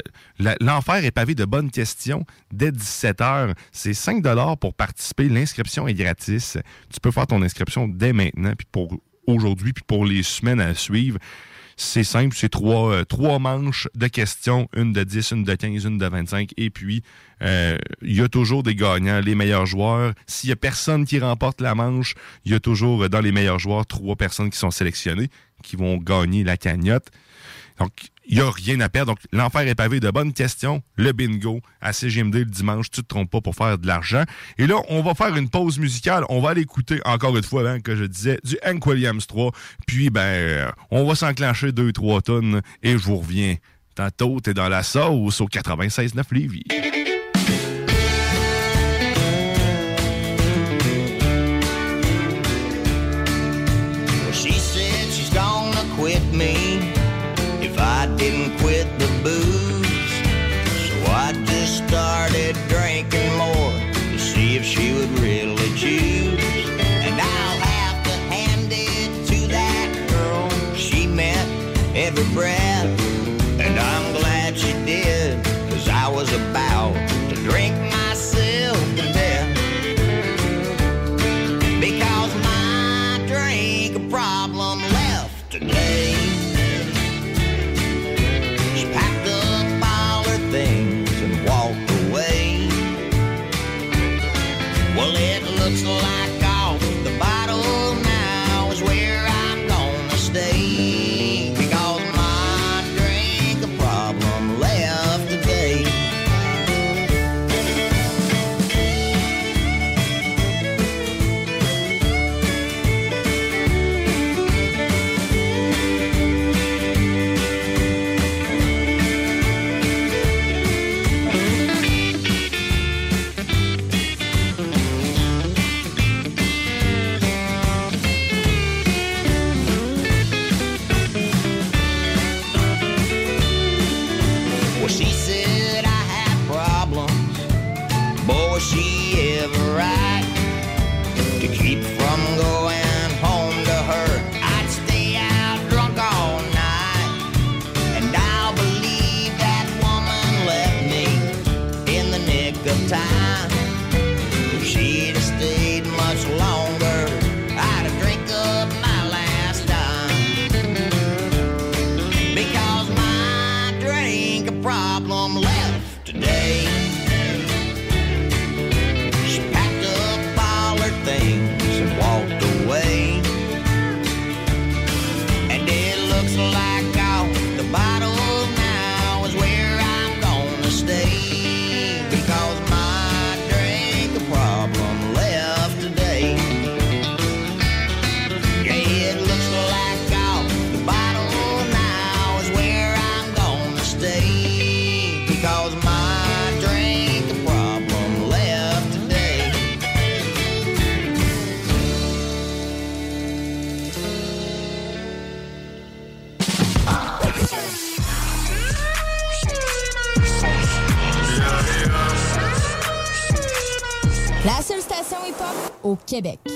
L'enfer est pavé de bonnes questions dès 17h. C'est 5 pour participer. L'inscription est gratis. Tu peux faire ton inscription dès maintenant, puis pour aujourd'hui, puis pour les semaines à suivre. C'est simple, c'est trois, euh, trois manches de questions, une de 10, une de 15, une de 25. Et puis, euh, il y a toujours des gagnants, les meilleurs joueurs. S'il y a personne qui remporte la manche, il y a toujours euh, dans les meilleurs joueurs trois personnes qui sont sélectionnées, qui vont gagner la cagnotte. Donc, il n'y a rien à perdre. Donc, l'enfer est pavé de bonnes questions. Le bingo à CGMD le dimanche, tu te trompes pas pour faire de l'argent. Et là, on va faire une pause musicale. On va aller écouter, encore une fois, hein, que je disais, du Hank Williams 3. Puis, ben, euh, on va s'enclencher deux, trois tonnes et je vous reviens. Tantôt, t'es dans la sauce au 96.9 Lévis. Québec.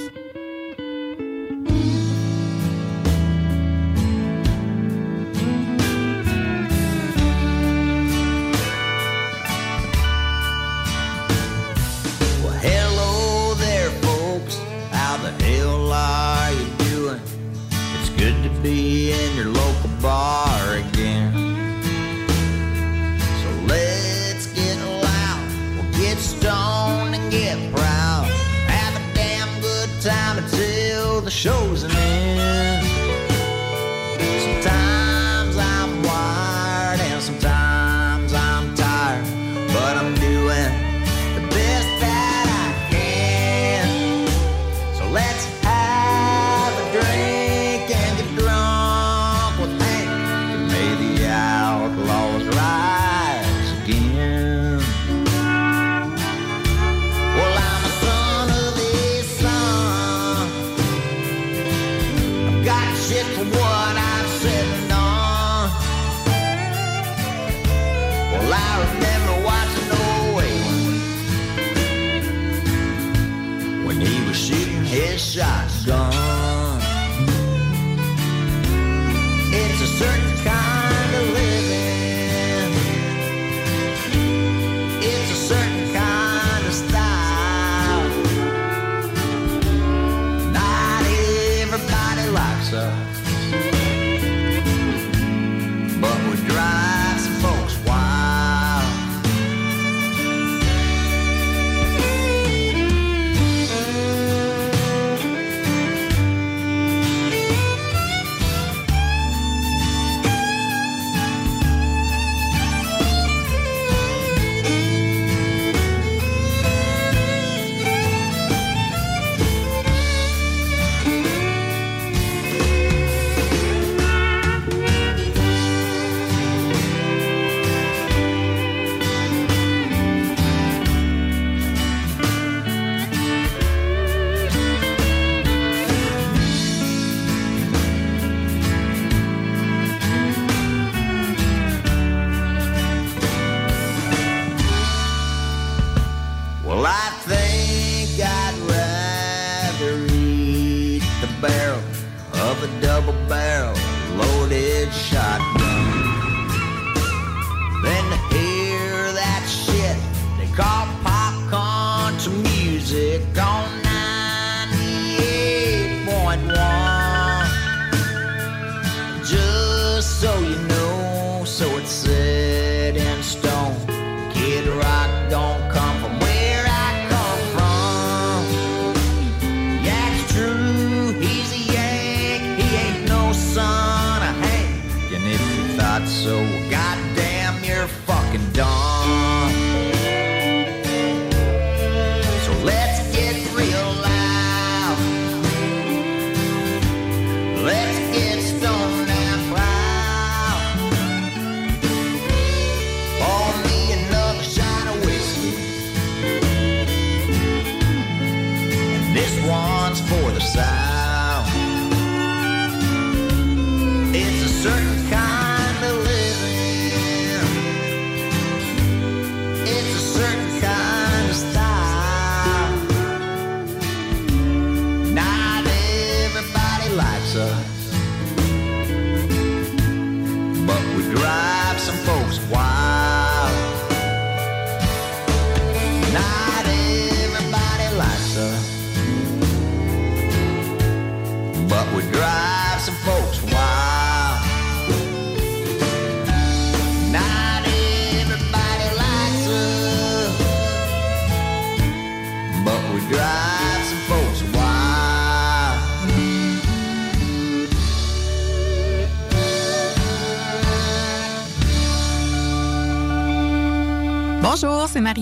for the side.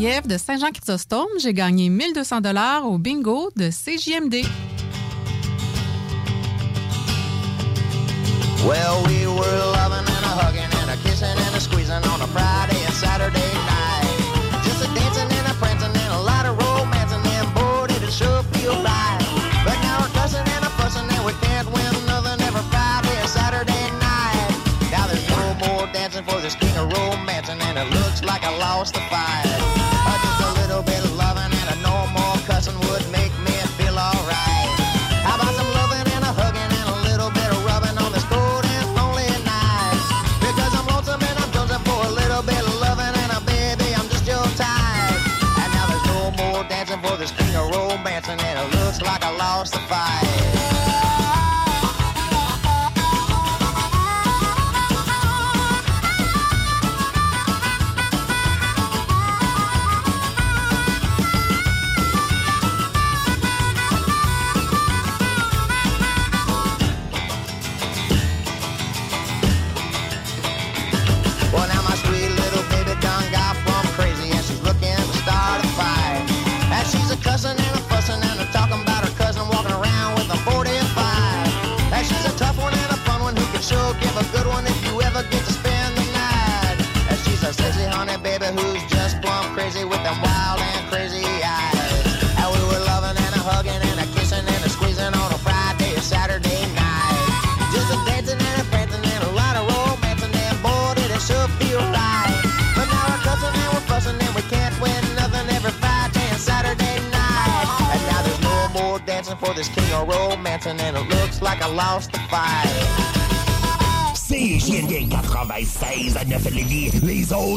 Marie-Ève de Saint-Jean-Chrysostome. J'ai gagné 1200 dollars au bingo de CJMD. Well, we were loving and a hugging and a kissing and a squeezing on a Friday and Saturday night. Just a dancing and a prancing and a lot of romancing and bored it'll sure feel right. But now we're cussing and a fussing and we can't win nothing every Friday and Saturday night. Now there's no more dancing for this king of romancing and it looks like I lost the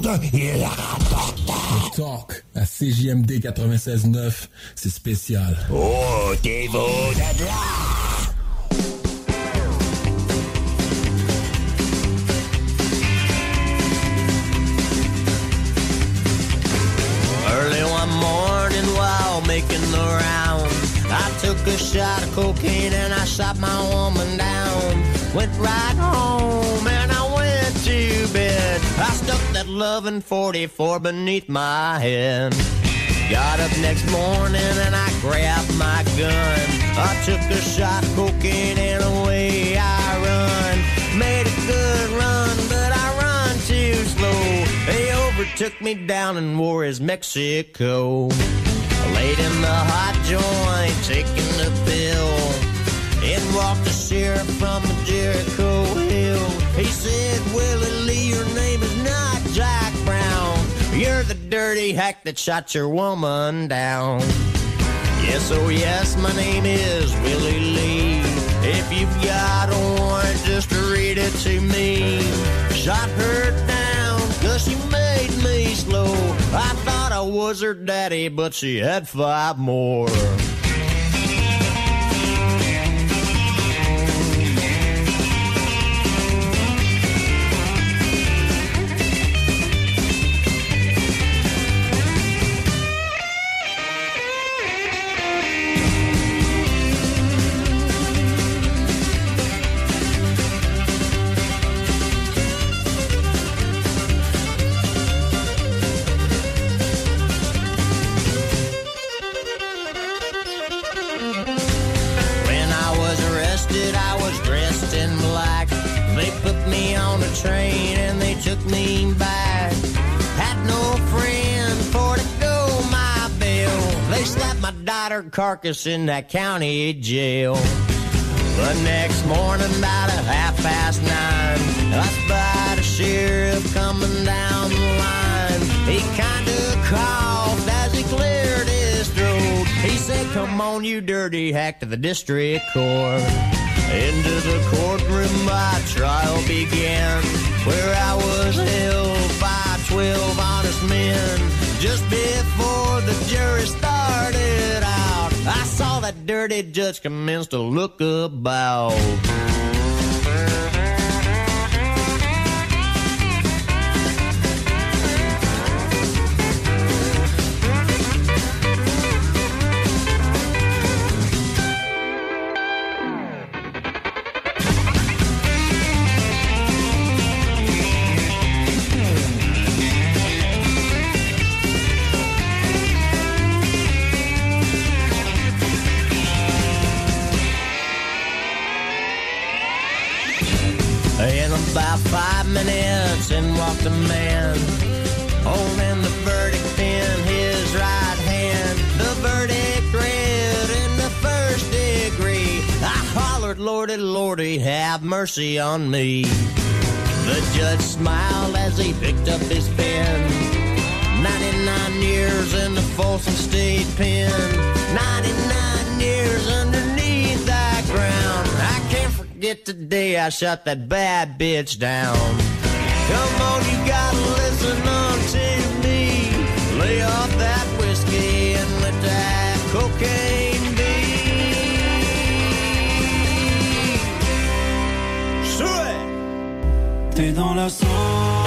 Rapportent. Le talk à CJMD 96.9, c'est spécial. Oh, t'es beau de là! Early one morning while making the rounds, I took a shot of cocaine and I shot my 744 beneath my head. Got up next morning and I grabbed my gun. I took a shot, cocaine, and away I run. Made a good run, but I run too slow. They overtook me down in Juarez, Mexico. Late in the hot joint, taking the pill. Dirty hack that shot your woman down. Yes, oh yes, my name is Willie Lee. If you've got a warrant, just read it to me. Shot her down, cause she made me slow. I thought I was her daddy, but she had five more. My carcass in that county jail. The next morning, about a half past nine, I spied a sheriff coming down the line. He kinda coughed as he cleared his throat. He said, Come on, you dirty hack, to the district court. Into the courtroom, my trial began, where I was held by twelve honest men. Just before the jury started that dirty judge commenced to look about. About five minutes, in walked a man, holding the verdict pen, his right hand. The verdict read in the first degree. I hollered, Lordy, Lordy, have mercy on me. The judge smiled as he picked up his pen. 99 years in the Folsom State Pen. 99 years underneath forget the day I shut that bad bitch down. Come on, you gotta listen on to me. Lay off that whiskey and let that cocaine be. T'es dans la sauce.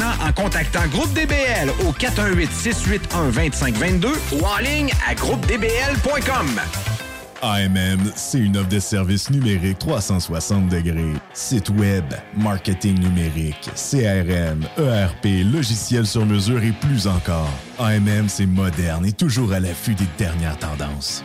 en contactant Groupe DBL au 418-681-2522 ou en ligne à groupedbl.com. AMM, c'est une offre de services numériques 360 degrés. Site web, marketing numérique, CRM, ERP, logiciel sur mesure et plus encore. AMM, c'est moderne et toujours à l'affût des dernières tendances.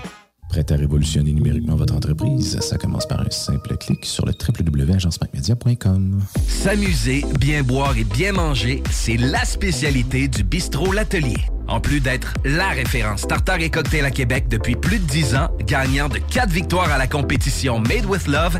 Prêt à révolutionner numériquement votre entreprise? Ça commence par un simple clic sur le www.agencemacmedia.com. S'amuser, bien boire et bien manger, c'est la spécialité du bistrot L'Atelier. En plus d'être la référence tartare et cocktail à Québec depuis plus de 10 ans, gagnant de 4 victoires à la compétition Made with Love,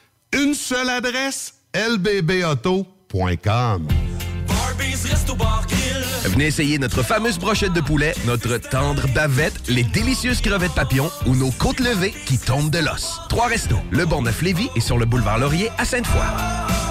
une seule adresse, lbbauto.com. Venez essayer notre fameuse brochette de poulet, notre tendre bavette, les délicieuses crevettes papillons ou nos côtes levées qui tombent de l'os. Trois restos, le Bonneuf Lévis et sur le boulevard Laurier à Sainte-Foy.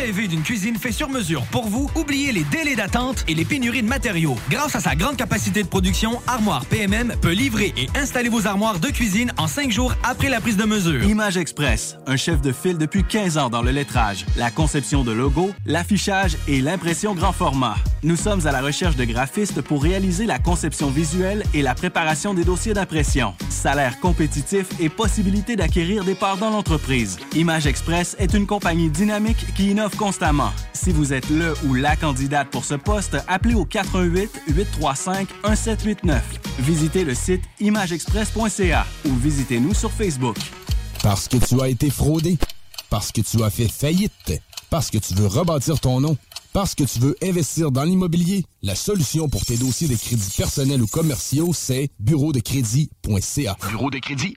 Rêvez d'une cuisine faite sur mesure pour vous? Oubliez les délais d'attente et les pénuries de matériaux. Grâce à sa grande capacité de production, Armoire PMM peut livrer et installer vos armoires de cuisine en cinq jours après la prise de mesure. Image Express, un chef de file depuis 15 ans dans le lettrage, la conception de logos, l'affichage et l'impression grand format. Nous sommes à la recherche de graphistes pour réaliser la conception visuelle et la préparation des dossiers d'impression. Salaire compétitif et possibilité d'acquérir des parts dans l'entreprise. Image Express est une compagnie dynamique qui innove constamment. Si vous êtes le ou la candidate pour ce poste, appelez au 88 835 1789. Visitez le site imageexpress.ca ou visitez-nous sur Facebook. Parce que tu as été fraudé. Parce que tu as fait faillite. Parce que tu veux rebâtir ton nom. Parce que tu veux investir dans l'immobilier. La solution pour tes dossiers de crédits personnels ou commerciaux, c'est bureau de crédit.ca. Bureau de crédit.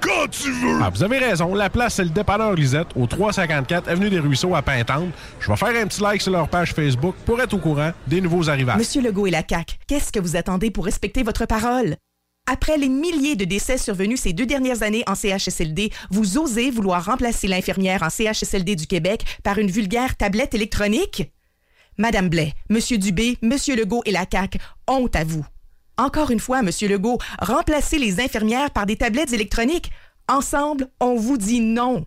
quand tu veux! Ah, vous avez raison, la place, c'est le dépanneur Lisette, au 354 Avenue des Ruisseaux à Pintante. Je vais faire un petit like sur leur page Facebook pour être au courant des nouveaux arrivages. Monsieur Legault et la CAQ, qu'est-ce que vous attendez pour respecter votre parole? Après les milliers de décès survenus ces deux dernières années en CHSLD, vous osez vouloir remplacer l'infirmière en CHSLD du Québec par une vulgaire tablette électronique? Madame Blais, Monsieur Dubé, Monsieur Legault et la CAQ, honte à vous. Encore une fois, Monsieur Legault, remplacez les infirmières par des tablettes électroniques. Ensemble, on vous dit non.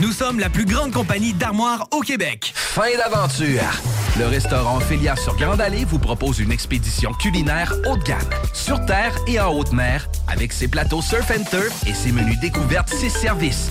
Nous sommes la plus grande compagnie d'armoires au Québec. Fin d'aventure! Le restaurant Félia sur Grande Allée vous propose une expédition culinaire haut de gamme, sur terre et en haute mer, avec ses plateaux surf and turf et ses menus découvertes, ses services.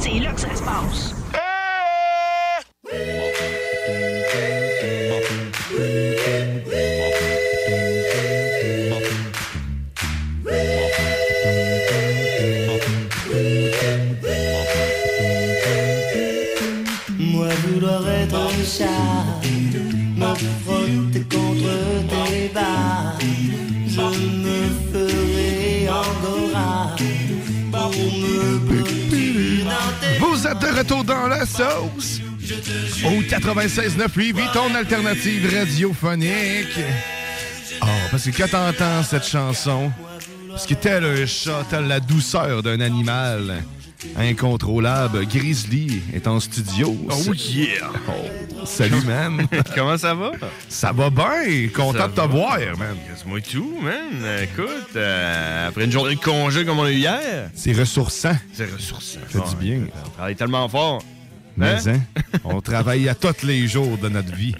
C'est là que ça se passe. Moi vouloir être un de retour dans la sauce au 96.9 Lévis, ton alternative radiophonique. Oh, parce que quand t'entends cette chanson, parce que tel un chat, tel la douceur d'un animal incontrôlable, Grizzly est en studio. Oh yeah! Oh, salut, man! Comment ça va? Ça va bien! Content Ça de te va. voir, man! C'est moi tout, man. Écoute, euh, après une journée de congé comme on a eu hier, C'est ressourçant. c'est ressourçant. Ça du bien. On travaille tellement fort. Mais, hein, on travaille à tous les jours de notre vie.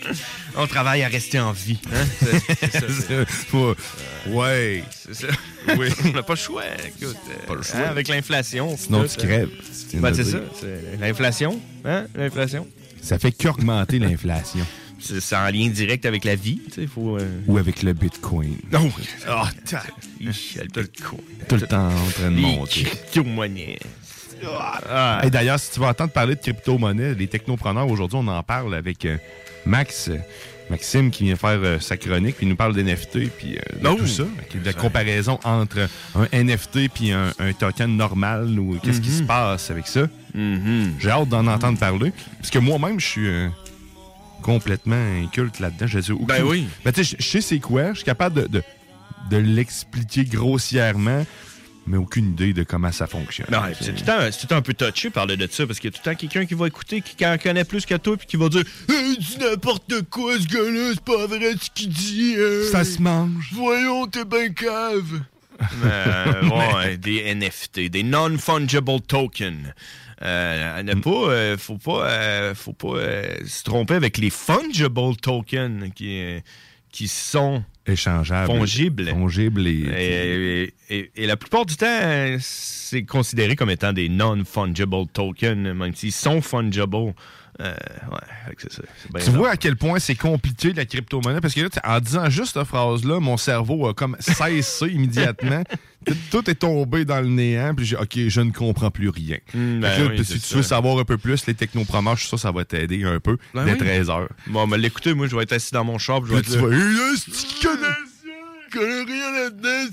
On travaille à rester en vie. Hein? C'est- c'est ça, c'est- Faut- Ouais. C'est ça. Oui. on n'a pas le choix. Écoute, euh, Pas le choix. hein, avec l'inflation. Sinon, tu crèves. euh, Ben, c'est ça. L'inflation. Hein? L'inflation. Ça fait qu'augmenter l'inflation. C'est en lien direct avec la vie. Tu sais, faut. euh, Ou avec le Bitcoin. Non! Ah, t'as- Ih, le Bitcoin. Tout le temps en train de Les monter. crypto-monnaies. Ah. Et D'ailleurs, si tu veux entendre parler de crypto-monnaie, les technopreneurs, aujourd'hui, on en parle avec euh, Max, euh, Maxime, qui vient faire euh, sa chronique, puis il nous parle d'NFT, puis euh, de Oh! tout ça. de la comparaison entre un NFT puis un, un token normal, ou qu'est-ce qui Mhm. se passe avec ça? Mm-hmm. J'ai hâte d'en entendre parler. Parce que moi-même, je suis euh, complètement inculte là-dedans. Je sais aucune- Ben oui. Ben, tu sais, je je sais c'est quoi. Je suis capable de, de, de l'expliquer grossièrement, mais aucune idée de comment ça fonctionne. C'est tout, le temps- c'est tout le temps un peu touché parler de ça parce qu'il y a tout le temps quelqu'un qui va écouter, qui en connaît plus que toi, puis qui va dire Hey, dis n'importe quoi, ce gars-là, c'est pas vrai ce qu'il dit. hein. Ça se mange. Voyons, t'es ben cave. Euh, ouais, des NFT, des non-fungible tokens. Euh, ne pas, euh, faut pas, euh, faut pas euh, se tromper avec les fungible tokens qui, euh, qui sont Échangeable. fongibles. Fongible et. Et, et- et la plupart du temps, c'est considéré comme étant des non-fungible tokens, même s'ils sont fungible. Euh, ouais, c'est ça. Tu vois à quel point c'est compliqué la crypto-monnaie? Parce que là, en disant juste cette phrase-là, mon cerveau a comme cessé immédiatement. Tout- Tout est tombé dans le néant, puis j'ai OK, je ne comprends plus rien. Mm, ben que là, oui, si tu ça. veux savoir un peu plus, les sûr que ça va t'aider un peu Ben dès oui. 13 heures. Bon, mais l'écouter, moi, je vais être assis dans mon shop. Je vais Puis être tu vas- Hey, là, ça? Je connais rien là-dedans,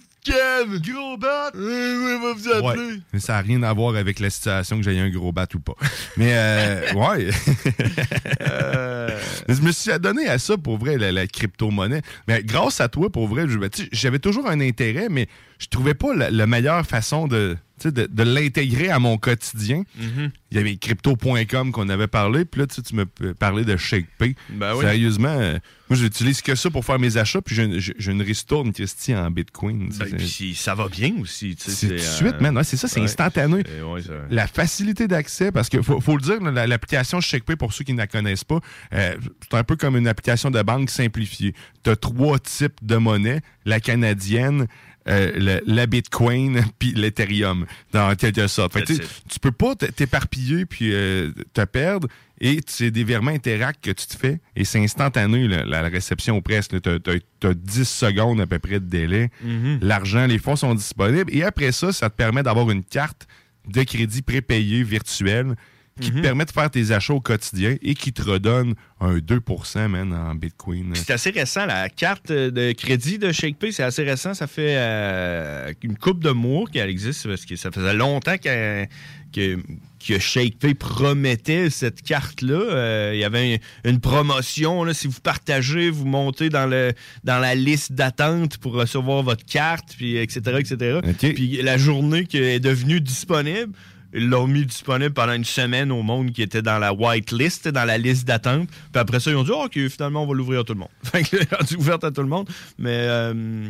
Gros bat. Euh, va vous Ouais. appeler. Mais ça n'a rien à voir avec la situation que j'ai un gros bat ou pas. Mais euh, ouais. Euh. je me suis adonné à ça pour vrai, la, la crypto-monnaie. Mais grâce à toi, pour vrai, ben, j'avais toujours un intérêt, mais je trouvais pas la, la meilleure façon de, de, de l'intégrer à mon quotidien. Mhm. Il y avait crypto.com qu'on avait parlé, puis là, tu me parlais de ShakePay. Ben oui. Sérieusement, euh, moi, j'utilise que ça pour faire mes achats, puis j'ai une ristourne, Christy, en Bitcoin. Ben, puis ça va bien aussi. C'est tout de euh, suite, man. Ouais, c'est ça, c'est ouais. instantané. Euh, ouais, La facilité d'accès, parce qu'il faut, faut le dire, la- l'application ShakePay, pour ceux qui ne la connaissent pas, euh, c'est un peu comme une application de banque simplifiée. Tu as trois types de monnaie. La canadienne, euh, le- la Bitcoin puis l'Ethereum, dans quelque sorte. Fait que, tu peux pas t'éparpiller puis euh, te perdre. Et c'est des virements Interact que tu te fais et c'est instantané, là, la, réception presque. Tu as, 10 secondes à peu près de délai. Mhm. L'argent, les fonds sont disponibles. Et après ça, ça te permet d'avoir une carte de crédit prépayée virtuelle qui Mhm. te permet de faire tes achats au quotidien et qui te redonne un 2 man, en Bitcoin. C'est assez récent, la carte de crédit de ShakePay, c'est assez récent. Ça fait euh, une coupe de mois qu'elle existe parce que ça faisait longtemps que, que, que ShakePay promettait cette carte-là. Euh, il y avait une, une promotion. Là, si vous partagez, vous montez dans, le, dans la liste d'attente pour recevoir votre carte, puis etc., etc. Puis la journée qui est devenue disponible, ils l'ont mis disponible pendant une semaine au monde qui était dans la white list, dans la liste d'attente. Puis après ça, ils ont dit, Ah, OK, finalement, on va l'ouvrir à tout le monde. Fait que rendu ouverte à tout le monde. Mais euh, euh,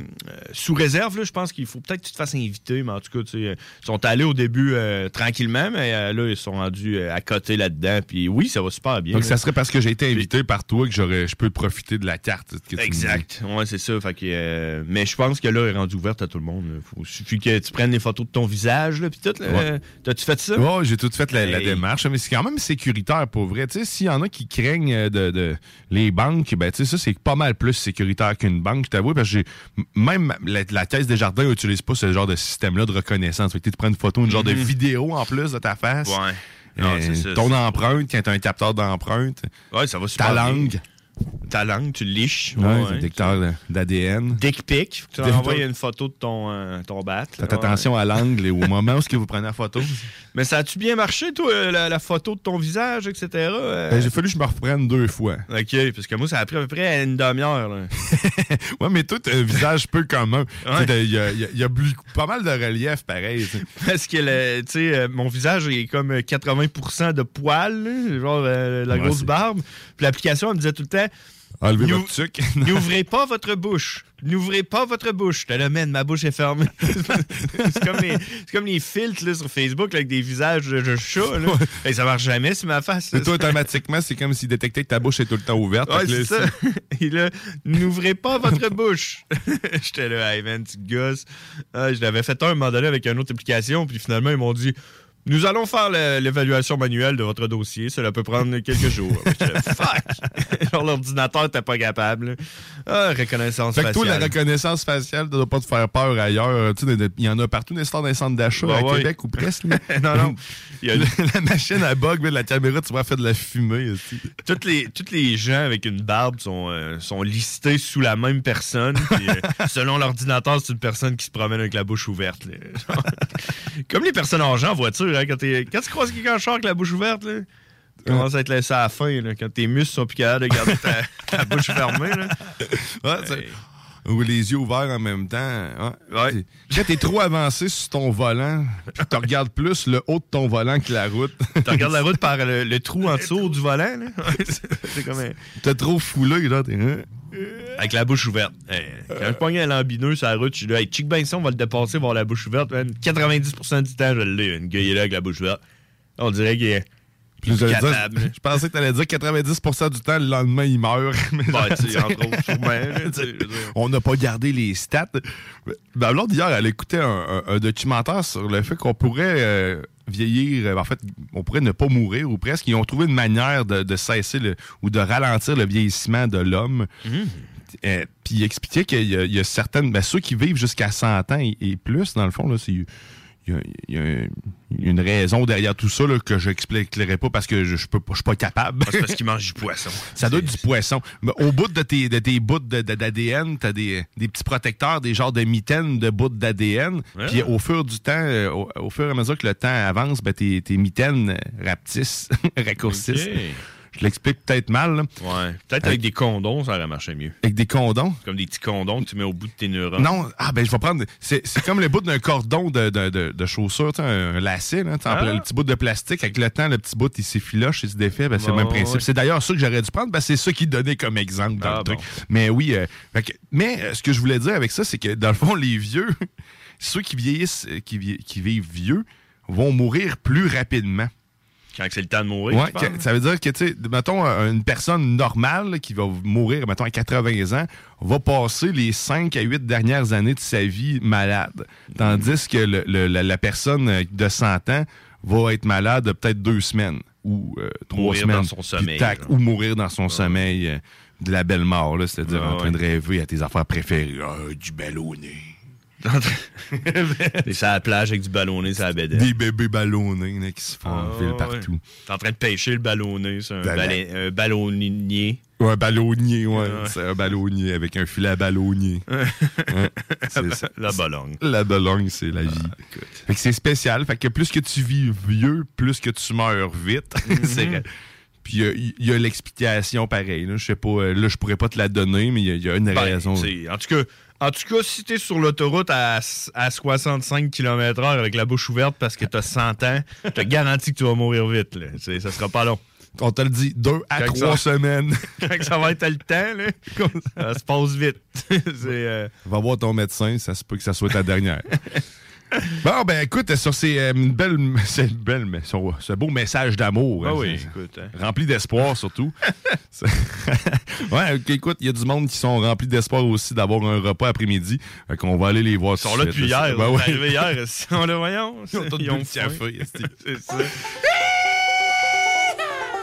sous réserve, là, je pense qu'il faut peut-être que tu te fasses inviter. Mais en tout cas, tu sais, ils sont allés au début euh, tranquillement, mais euh, là, ils sont rendus euh, à côté là-dedans. Puis oui, ça va super bien. Donc, là. ça serait parce que j'ai été invité par toi que j'aurais, je peux profiter de la carte. que tu. Exact. Ouais, c'est ça. Fait que, euh, mais je pense que là, elle est rendue ouverte à tout le monde. Faut, suffit que tu prennes des photos de ton visage, là, puis tout. là. Ouais. T'as-tu fait ça? Ouais, j'ai tout fait la, démarche, mais c'est quand même sécuritaire pour vrai. Tu sais, s'il y en a qui craignent euh, de, de- les banques, ben tu sais, ça c'est pas mal plus sécuritaire qu'une banque, je t'avoue, parce que j'ai même la, la caisse des jardins n'utilise pas ce genre de système-là de reconnaissance. Tu te prends une photo, une genre de Mhm. vidéo en plus de ta face. Ouais. Non, Euh, ça, ton empreinte, quand t'as un capteur d'empreinte. Ouais, ça va super Ta bien. Ta langue, tu le liches. Ouais, Ouais, c'est un détecteur d'ADN. Dick pic. Faut que tu envoies une photo de ton, euh, ton bat. Faites attention à l'angle et au moment où ce que vous prenez la photo. Mais ça a-tu bien marché, toi, euh, la, la photo de ton visage, etc.? euh? Ben, j'ai fallu que je me reprenne deux fois. OK, parce que moi, ça a pris à peu près une demi-heure. Ouais, mais toi, t'as un visage peu commun. Ouais. Il y a, il y a- il y a beaucoup- pas mal de relief, pareil. Parce que, le- tu sais, euh, mon visage est comme euh, 80% de poils, genre euh, la Ouais, grosse barbe. Puis l'application, elle me disait tout le temps... Tuque. N'ouvrez pas votre bouche. N'ouvrez pas votre bouche. Je te le mène, ma bouche est fermée. c'est comme, les- c'est comme les filtres là, sur Facebook là, avec des visages de, de chat. Là. Hey, ça marche jamais sur ma face. Mais toi, automatiquement, c'est comme s'il détectait que ta bouche est tout le temps ouverte. Ouais, là, ça. Et là, n'ouvrez pas votre bouche. J'étais là, hey man, tu gosses. Ah, je l'avais fait un moment donné avec une autre application, puis finalement, ils m'ont dit. Nous allons faire l'évaluation manuelle de votre dossier. Cela peut prendre quelques jours. Fuck! Genre, l'ordinateur n'était pas capable. Ah, reconnaissance Fait que toi, la faciale. reconnaissance faciale doit pas te faire peur ailleurs. Il y en a partout stores- dans les centres d'achat Ouais, à ouais. Québec ou presque. non, non. Il y a- la machine à bug, mais la caméra, tu vas faire de la fumée. aussi. Toutes les, toutes les gens avec une barbe sont, euh, sont listés sous la même personne. euh, selon l'ordinateur, c'est une personne qui se promène avec la bouche ouverte. Comme les personnes âgées en voiture. Quand, quand tu croises quelqu'un en char avec la bouche ouverte, là, tu commences à être laissé à la fin. là, quand tes muscles sont plus capables de garder ta, ta bouche fermée. Là. Ouais, Ou les yeux ouverts en même temps. Ouais. Quand t'es trop avancé sur ton volant, puis tu regardes plus le haut de ton volant que la route. Tu regardes la route par le, le trou en dessous du volant. là. C'est- comme un- T'es trop foulé, là. T'es... hein? Avec la bouche ouverte. Hey, quand je pogne un lambineux sur la route, je suis là, hey, Chick ben ça, on va le dépasser, voir la bouche ouverte. man. 90% du temps, je l'ai. Une est là avec la bouche ouverte. On dirait qu'il est Je, capable. je pensais que t'allais dire 90% du temps, le lendemain, il meurt. Mais tu tu dire. On n'a pas gardé les stats. Ben, l'autre d'hier, elle écoutait un, un- un documentaire sur le fait qu'on pourrait euh, vieillir, euh, en fait, on pourrait ne pas mourir ou presque. Ils ont trouvé une manière de, de cesser le- ou de ralentir le vieillissement de l'homme. Euh, Puis il expliquait qu'il y, a- il y a certaines, ben, ceux qui vivent jusqu'à 100 ans et, et plus, dans le fond, là, c'est il y a, y a une raison derrière tout ça là, que je n'expliquerai pas parce que je ne suis pas capable. Ah, c'est parce qu'ils mangent du poisson. Ça doit être du poisson. Mais au bout de tes, de tes bouts d'ADN, tu as des, des petits protecteurs, des genres de mitaines de bouts d'ADN. Ouais. Puis au fur du temps, euh, au, au fur et à mesure que le temps avance, ben, tes, tes mitaines rapetissent, raccourcissent. Je l'explique peut-être mal. là. Ouais. Peut-être avec des condoms, ça aurait marché mieux. Avec des condoms? Comme des petits condoms que tu mets au bout de tes neurones. Non, ah ben je vais prendre. C'est c'est comme le bout d'un cordon de, de, de, de chaussure, tu sais, un, lacet, là, Ah. le petit bout de plastique. Avec le temps, le petit bout, il s'effiloche, il se défait. Ben, c'est Bon, le même principe. ouais. C'est d'ailleurs ça que j'aurais dû prendre, que c'est ça qui donnait comme exemple dans Ah, le truc. bon. Mais oui, euh, que- mais euh, ce que je voulais dire avec ça, c'est que dans le fond, les vieux, ceux qui vieillissent, euh, qui, qui vivent vieux, vont mourir plus rapidement. Quand c'est le temps de mourir. Ouais, que- ça veut dire que, tu sais, mettons, une personne normale là, qui va mourir, mettons, à 80 ans, va passer les 5 à 8 dernières années de sa vie malade. Tandis que le- le- la, la personne de 100 ans va être malade peut-être deux semaines ou euh, trois Mourir semaines. dans son sommeil, tac, ou mourir dans son sommeil euh, de la belle mort, c'est-à-dire en train de rêver à tes affaires préférées. Ah, du ballonné. T'es sur la plage avec du ballonné sur la bédaine. Des bébés ballonnés là, qui se font Ah, ville ouais. partout. T'es en train de pêcher le ballonné sur un, ballonnier. Ouais, un ballonnier, ouais. Ouais. C'est un ballonnier avec un filet à ballonnier. Ouais, c'est ça. La ballonne. La ballonne, c'est la vie. fait que c'est spécial. Fait que plus que tu vis vieux, plus que tu meurs vite. C'est vrai. Puis il y, a l'explication pareil. là. Je sais pas, euh, là, je pourrais pas te la donner, mais il y a- il y, a une Ben, raison. en tout cas, en tout cas, si t'es sur l'autoroute à, à 65 km/h avec la bouche ouverte parce que t'as 100 ans, je te garantis que tu vas mourir vite. Là. Ça sera pas long. On te le dit, deux à Quand trois ça- semaines. Quand ça va être le temps, là, ça se passe vite. euh, Va voir ton médecin, ça se peut que ça soit ta dernière. Bon, ben écoute, sur ces euh, une belle, c'est une belle, mais sur ce beau message d'amour. Ah hein, oui, écoute, hein. Rempli d'espoir surtout. Ouais, écoute, il y a du monde qui sont remplis d'espoir aussi d'avoir un repas après-midi. Fait qu'on va aller les voir. Ils sont là depuis hier. Ben ouais. hier. On le voyons. Ils ont tous bu le café, C'est ça.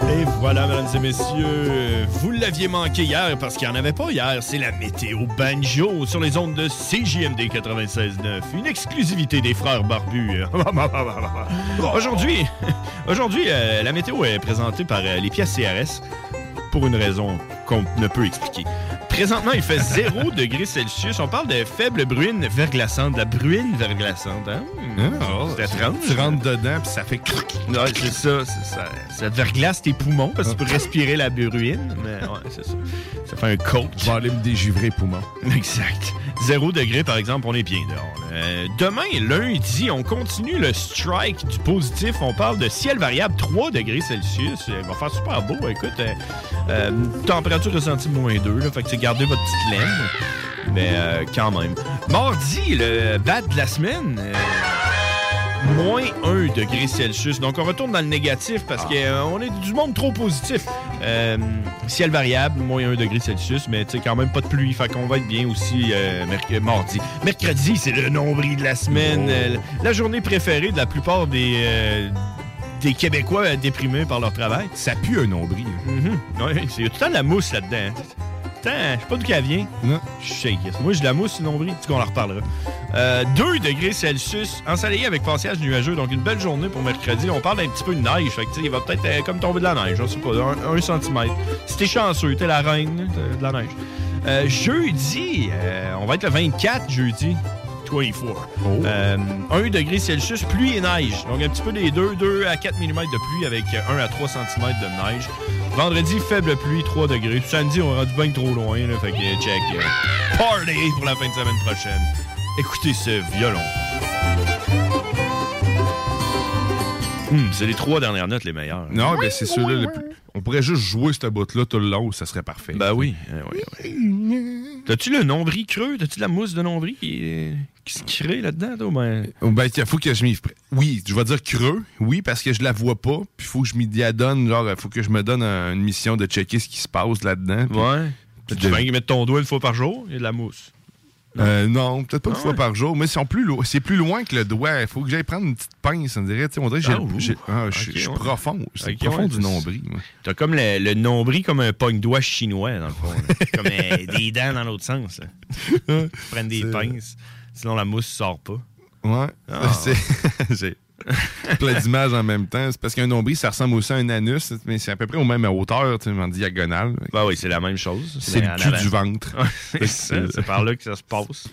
Et voilà, mesdames et messieurs, vous l'aviez manqué hier parce qu'il n'y en avait pas hier. C'est la météo banjo sur les ondes de CJMD 96.9. Une exclusivité des frères barbus. aujourd'hui, aujourd'hui euh, la météo est présentée par euh, les pièces CRS pour une raison qu'on ne peut expliquer. Présentement, il fait 0 degrés Celsius. On parle de faible bruine verglaçante. De la bruine verglaçante. Hein? c'est étrange. Tu rentres dedans, puis ça fait. Ouais, c'est ça, c'est ça. Ça verglace tes poumons parce que tu peux respirer la bruine. Mais ouais, c'est ça. Ça fait un coach. Je vais aller me dégivrer poumon. Exact. Zéro degré, par exemple, on est bien dehors. Euh, demain, lundi, on continue le strike du positif. On parle de ciel variable 3 degrés Celsius. Il va faire super beau. Écoute, euh, euh, température ressentie de moins 2. Là, fait que c'est garder votre petite laine. Mais euh, quand même. Mardi, le bad de la semaine. euh, moins 1 degré Celsius. Donc, on retourne dans le négatif parce qu'on est du monde trop positif. Euh, ciel variable, moins 1 degré Celsius, mais tu sais, quand même pas de pluie. Fait qu'on va être bien aussi euh, merc- mardi. Mercredi, c'est le nombril de la semaine. euh, la journée préférée de la plupart des, euh, des Québécois euh, déprimés par leur travail. Ça pue un nombril. Ouais, il y a tout le temps de la mousse là-dedans. Putain, je sais pas d'où qu'elle vient. Non. Je shake. Moi, j'ai de la mousse nombril. Tu qu'on en reparlera. Euh, 2 degrés Celsius, ensoleillé avec passage nuageux. Donc, une belle journée pour mercredi. On parle un petit peu de neige. Fait que, sais, il va peut-être euh, comme tomber de la neige. Je sais pas, un, un centimètre. Si t'es chanceux, t'es la reine, t'as de la neige. Euh, jeudi, euh, on va être le 24 jeudi. 24. Euh, 1 degré Celsius, pluie et neige. Donc un petit peu des 2, 2 à 4 mm de pluie avec 1 à 3 cm de neige. Vendredi, faible pluie, 3 degrés. Samedi, on rendu bien trop loin. Là, fait que check. euh, party pour la fin de semaine prochaine. Écoutez ce violon. Hum, c'est les trois dernières notes les meilleures. Non, ben c'est ceux-là. les plus- On pourrait juste jouer cette botte-là tout le long, ça serait parfait. Ben oui. euh, oui, oui. T'as-tu le nombril creux? T'as-tu la mousse de nombril qui, qui se crée là-dedans? toi? Ben... Oh, Ben, il faut que je m'y. Oui, je vais dire creux, oui, parce que je la vois pas, puis il faut que je m'y adonne, genre, il faut que je me donne un- une mission de checker ce qui se passe là-dedans. Ouais. Tu de- vas mettre ton doigt une fois par jour? Il y a de la mousse. Euh, non, peut-être pas une Ah fois ouais. par jour, mais c'est plus, lo- plus loin que le doigt. Il faut que j'aille prendre une petite pince, on dirait. On dirait que j'ai- Ah, ah, je Ok, je suis ouais. profond. C'est Ok, profond ouais, du nombril. T'as comme le, le nombril comme un pogne-doigt chinois, dans le fond. comme euh, des dents dans l'autre sens. Tu prends des pinces, sinon la mousse sort pas. Ouais. Plein d'images en même temps. C'est parce qu'un nombril, ça ressemble aussi à un anus, mais c'est à peu près au même hauteur, tu sais, en diagonale. Bah oui, c'est la même chose. C'est le cul avant. du ventre. C'est par là que ça se passe.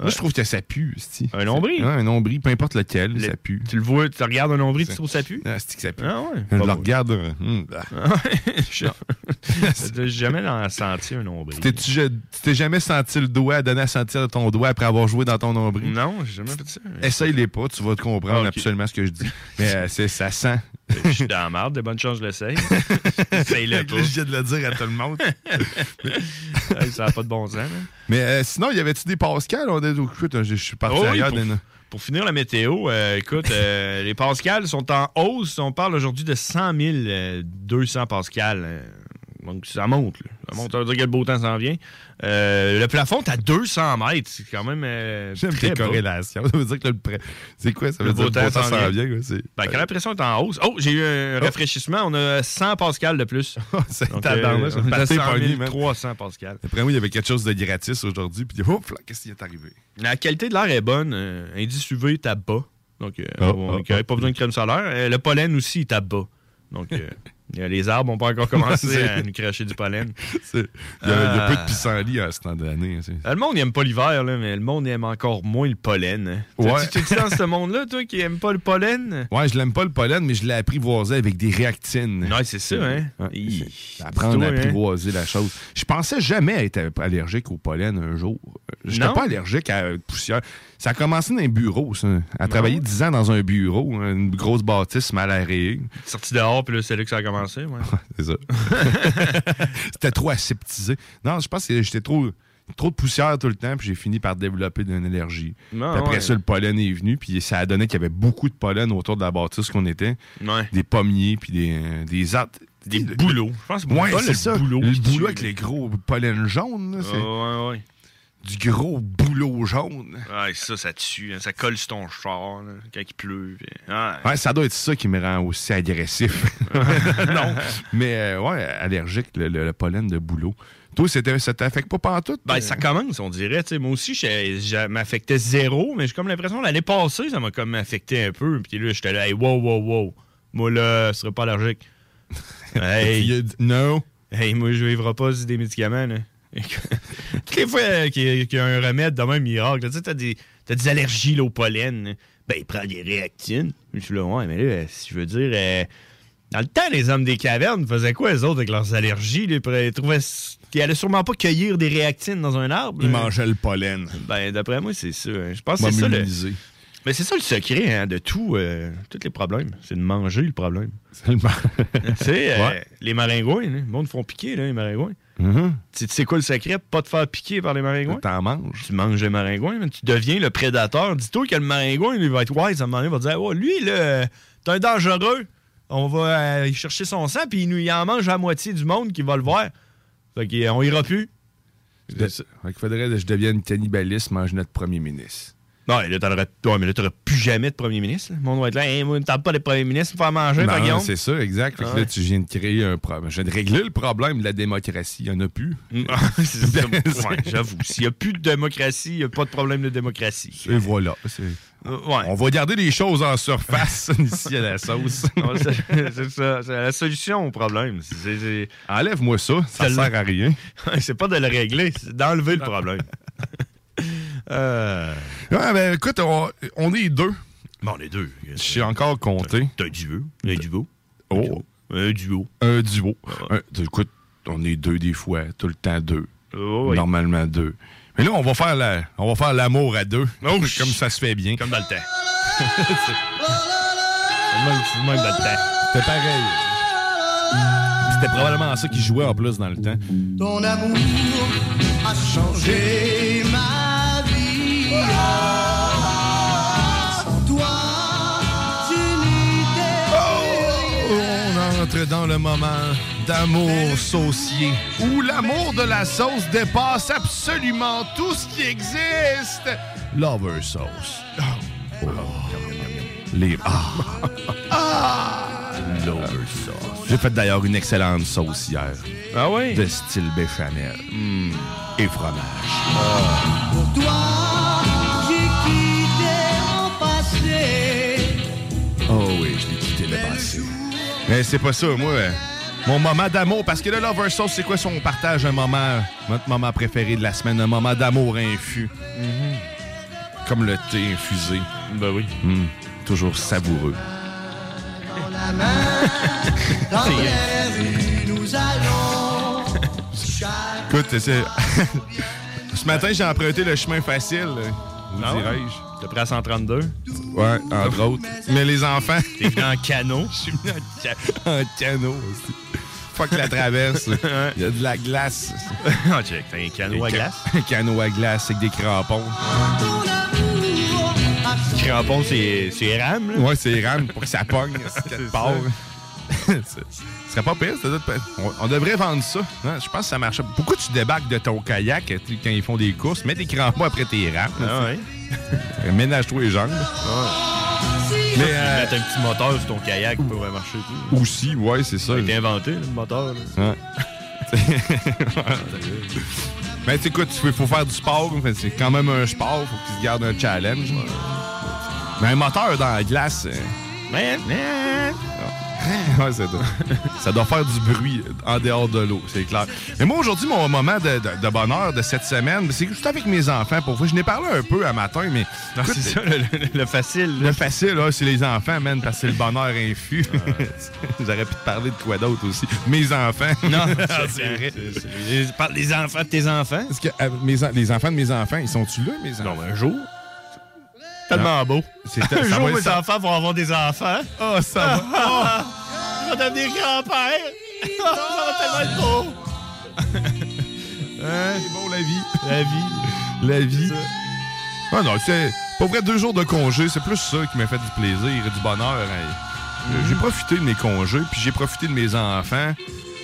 Moi, je trouve que ça pue, c'ti. Un nombril? Ouais, un nombril, peu importe lequel, Le- ça pue. Tu le vois, tu regardes un nombril, tu trouves ça pue? Ah, c'est que ça pue. Ah ouais? Je le regarde. bah. Je- J'ai jamais senti un nombril. Tu t'es jamais senti le doigt, donné à sentir ton doigt après avoir joué dans ton nombril? Non, j'ai jamais fait ça. Essaye-les pas, tu vas te comprendre Ah, absolument ce que je dis. Mais euh, c'est- ça sent. Je suis dans la marde, de bonnes chances, je l'essaye. Essaye-le pas. Je de le dire à tout le monde. Hey, ça n'a pas de bon sens. hein. Mais euh, sinon, y avait-tu des Pascal? On est. Je suis parti Oh ailleurs. pour, pour finir la météo, euh, écoute, euh, les pascals sont en hausse. On parle aujourd'hui de 100 euh, 200 pascals. euh, donc, ça monte. là. Ça veut dire que le beau temps s'en vient. Euh, le plafond est à 200 mètres. C'est quand même euh, J'aime corrélations. Ça veut dire que le pré- C'est quoi? Ça veut Le dire beau que le beau temps temps s'en vient. vient. quoi, c'est- Ben, quand la pression est en hausse. Oh, j'ai eu un rafraîchissement. On a 100 pascal de plus. C'est Donc, tabarnak, euh, c'est on est à parti 100 pogné, man. 300 pascal. Après moi, il y avait quelque chose de gratis aujourd'hui. Puis, là, qu'est-ce qui est arrivé? La qualité de l'air est bonne. Euh, indice UV est à bas. Donc, euh, Ah, on ah, correct, pas besoin de crème solaire. Le pollen aussi est à bas. Donc, les arbres n'ont pas encore commencé à nous cracher du pollen. Il y a, il y a Euh, peu de pissenlit à ce temps d'année. euh, Le monde n'aime pas l'hiver, mais le monde aime encore moins le pollen. hein. Ouais. Tu es dans ce monde-là, toi, qui aime pas le pollen? Ouais, je l'aime pas le pollen, mais je l'ai apprivoisé avec des réactines. Ouais, c'est ça, hein? Ouais, Apprendre à hein? apprivoiser la chose. Je pensais jamais être allergique au pollen un jour. Je n'étais pas allergique à la poussière. Ça a commencé dans un bureau, ça. À travailler 10 ans dans un bureau, une grosse bâtisse mal aérée. Sorti dehors, puis là, c'est là que ça a commencé. Ouais. C'est ça. C'était trop aseptisé. Non, je pense que j'étais trop, trop de poussière tout le temps, puis j'ai fini par développer une allergie. Non, Puis après ouais. ça, le pollen est venu, puis ça a donné qu'il y avait beaucoup de pollen autour de la bâtisse qu'on était. Ouais. Des pommiers, puis des, des arbres. Des bouleaux. Je pense que c'est Ouais, c'est le ça. boulot Le boulot avec les gros pollen jaunes. là, Du gros boulot jaune. Ouais, ça, ça tue. hein. Ça colle sur ton char là, quand il pleut. puis- ah, Ouais, ça doit être ça qui me rend aussi agressif. non. Mais euh, ouais, allergique, le, le- le pollen de boulot. Toi, ça t'affecte pas pantoute? Ben, ça commence, on dirait. moi aussi, je, m'affectais zéro, mais j'ai comme l'impression l'année passée, ça m'a comme affecté un peu. Puis là, j'étais là, hey, wow, wow, wow. Moi, là, je serais pas allergique. hey, non. Hey, moi, je vivrai pas sur des médicaments, là. Toutes les fois qu'il y, a- un remède de même miracle, tu sais, t'as des, des allergies là, au pollen. Ben, il prend des réactines. Je suis là, ouais, mais là, si je veux dire. euh, dans le temps, les hommes des cavernes faisaient quoi, les autres, avec leurs allergies? là? Ils trouvaient. Ils allaient sûrement pas cueillir des réactines dans un arbre. Ils là. mangeaient le pollen. Ben, d'après moi, c'est ça. hein. Je pense que c'est ça. Le... Mais c'est ça le secret hein, de tout, euh, tous les problèmes. C'est de manger le problème. C'est le tu sais, euh, Ouais. les maringouins, là, le monde font piquer, là, les maringouins. Mhm. Tu sais quoi le secret? Pas te faire piquer par les maringouins. T'en manges. Tu manges les maringouins, mais tu deviens le prédateur. Dis-toi que le maringouin, lui, va être wise à un moment donné, il va dire Oh, lui, là, t'es un dangereux. On va euh, chercher son sang, puis il, nous, il en mange à la moitié du monde qui va le voir. Fait qu'on ira plus. Il faudrait que je devienne cannibaliste, mange notre premier ministre. Non, là, t'aurais ouais, mais là, t'aurais plus jamais de premier ministre. là. Monde va être là, hey, moi, t'as pas de premier ministre pour faire manger, par Non, Guillaume? c'est ça, exact. Fait que Ah ouais. là, tu viens de créer un problème. Je viens de régler le problème de la démocratie. Il n'y en a plus. Ouais, J'avoue. S'il n'y a plus de démocratie, il n'y a pas de problème de démocratie. Et voilà. Euh. On va garder les choses en surface ici à la sauce. C'est- ça. C'est la solution au problème. Enlève-moi ça, ça C'est sert à rien. C'est pas de le régler, c'est d'enlever le problème. Euh, Ouais, ben écoute, on, on est deux. Bon, on est deux. Je suis encore compté. T'as un duo. Un duo. Oh. Un duo. Un duo. Un- écoute, on est deux des fois, tout le temps deux. Oh, oui. Normalement deux. Mais là, on va faire la, on va faire l'amour à deux. Oh, comme ça se fait bien. Comme dans le temps. C'est le même, c'est le même dans le temps. C'était pareil. C'était probablement ça qui jouait en plus dans le temps. Ton amour a changé dans le moment d'amour saucier où l'amour de la sauce dépasse absolument tout ce qui existe. Lover sauce. Oh. Les... Ah. Lover sauce. J'ai fait d'ailleurs une excellente sauce hier. Ah oui? De style béchamel. Mm. Et fromage. Pour toi, Mais c'est pas ça, moi. Mon moment d'amour, parce que le Lover Sauce, c'est quoi si on partage un moment, notre moment préféré de la semaine, un moment d'amour infus? Comme le thé infusé. Ben oui. Mm, toujours savoureux. La main, dans les rues, nous allons. Écoute, c'est... Ce matin, j'ai emprunté le chemin facile, dirais-je. T'es prêt à 132? Ouais, entre autres. Mais les enfants. T'es venu en canot? Je suis venu en, ca- en canot aussi. Fuck la traverse. Il y a de la glace. oh, check, t'as un canot à glace? Un canot à glace avec des crampons. Crampon, c'est c'est RAM, là? Ouais, c'est rame pour que ça pogne. C'est serait pas pire, on, on devrait vendre ça. hein, Je pense que ça marche. Pourquoi tu débarques de ton kayak sais, quand ils font des courses? Mets des crampons après tes rames. Ah ouais. Ménage-toi les jambes. Mais Mais, euh, mettre un petit moteur sur ton kayak pourrait marcher tout. Aussi, ouais, c'est ça. Ça a été inventé, le moteur. là. Ouais. Mais tu écoute, il faut faire du sport. C'est quand même un sport. faut qu'il se garde un challenge. Mais un moteur dans la glace. euh, Man, man. ouais, ça, doit, ça doit faire du bruit en dehors de l'eau, c'est clair. Mais moi, aujourd'hui, mon moment de, de- de bonheur de cette semaine, c'est que je suis avec mes enfants. Pour vous, je n'ai parlé un peu à matin, mais. Non, c'est ça, le, le- le facile. Le facile, là, c'est les enfants, man, parce que c'est le bonheur infus. J'aurais pu te parler de quoi d'autre aussi. Mes enfants. Non, c'est vrai. c'est- c'est- Parle des enfants de tes enfants. Parce que euh, mes les enfants de mes enfants, ils sont-tu là, mes enfants? Non, mais un jour. Tellement beau. C'est Un jour, mes ça. enfants vont avoir des enfants. Oh, ça va. Oh. Ils vont devenir grands-pères. ça va tellement être beau. Hein? C'est bon, la vie. La vie. La vie. Ah non, c'est pas vrai, deux jours de congé, c'est plus ça qui m'a fait du plaisir et du bonheur. hein. J'ai profité de mes congés, puis j'ai profité de mes enfants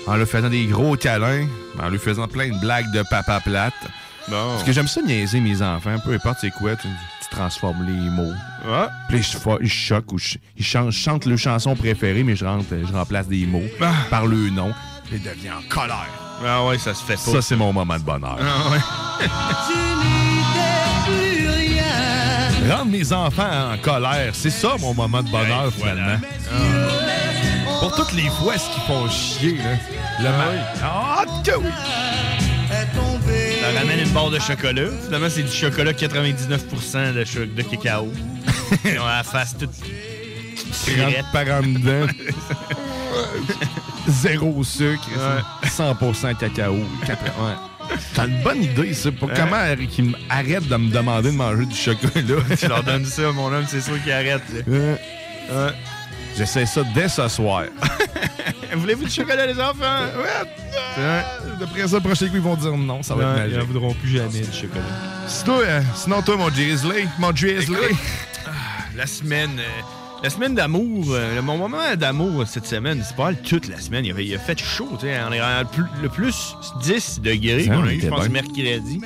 en leur faisant des gros câlins, en leur faisant plein de blagues de papa plate. Parce que j'aime ça niaiser mes enfants, peu importe c'est quoi, tu, tu transformes les mots. Puis là, ils choquent ou je- ils chantent, chantent leur chanson préférée, mais je, rentre, je remplace des mots par le nom. Puis ils deviennent en colère. Ah ouais, ça se fait pas. Ça, c'est mon moment de bonheur. Ah ouais. Rendre mes enfants en colère, c'est ça mon moment de bonheur finalement. Pour toutes les fois ce qu'ils font chier, là. Le mal. Ah, que oui! Ça ramène une barre de chocolat. Finalement, c'est du chocolat 99% de, de cacao. Ils ont la face toute. Par en dedans. Zéro sucre. 100% cacao. Ouais. T'as une bonne idée, ça. Pour comment qu'ils arrêtent de me demander de manger du chocolat? Tu leur donnes ça, mon homme, c'est sûr qu'ils arrêtent. J'essaie ça dès ce soir. Voulez-vous du chocolat, les enfants? Ouais. D'après ça, le prochain coup, ils vont dire non, ça va être Ils magique. n'en voudront plus jamais du chocolat. Sinon, euh, sinon, toi, mon Drizzly, mon Drizzly. Écoute, ah, la semaine. euh, la semaine d'amour, euh, mon moment d'amour cette semaine, c'est pas mal toute la semaine. Il, avait, il a fait chaud, tu sais. On est à plus- le plus 10 degrés qu'on on a eu, je pense, bien. mercredi.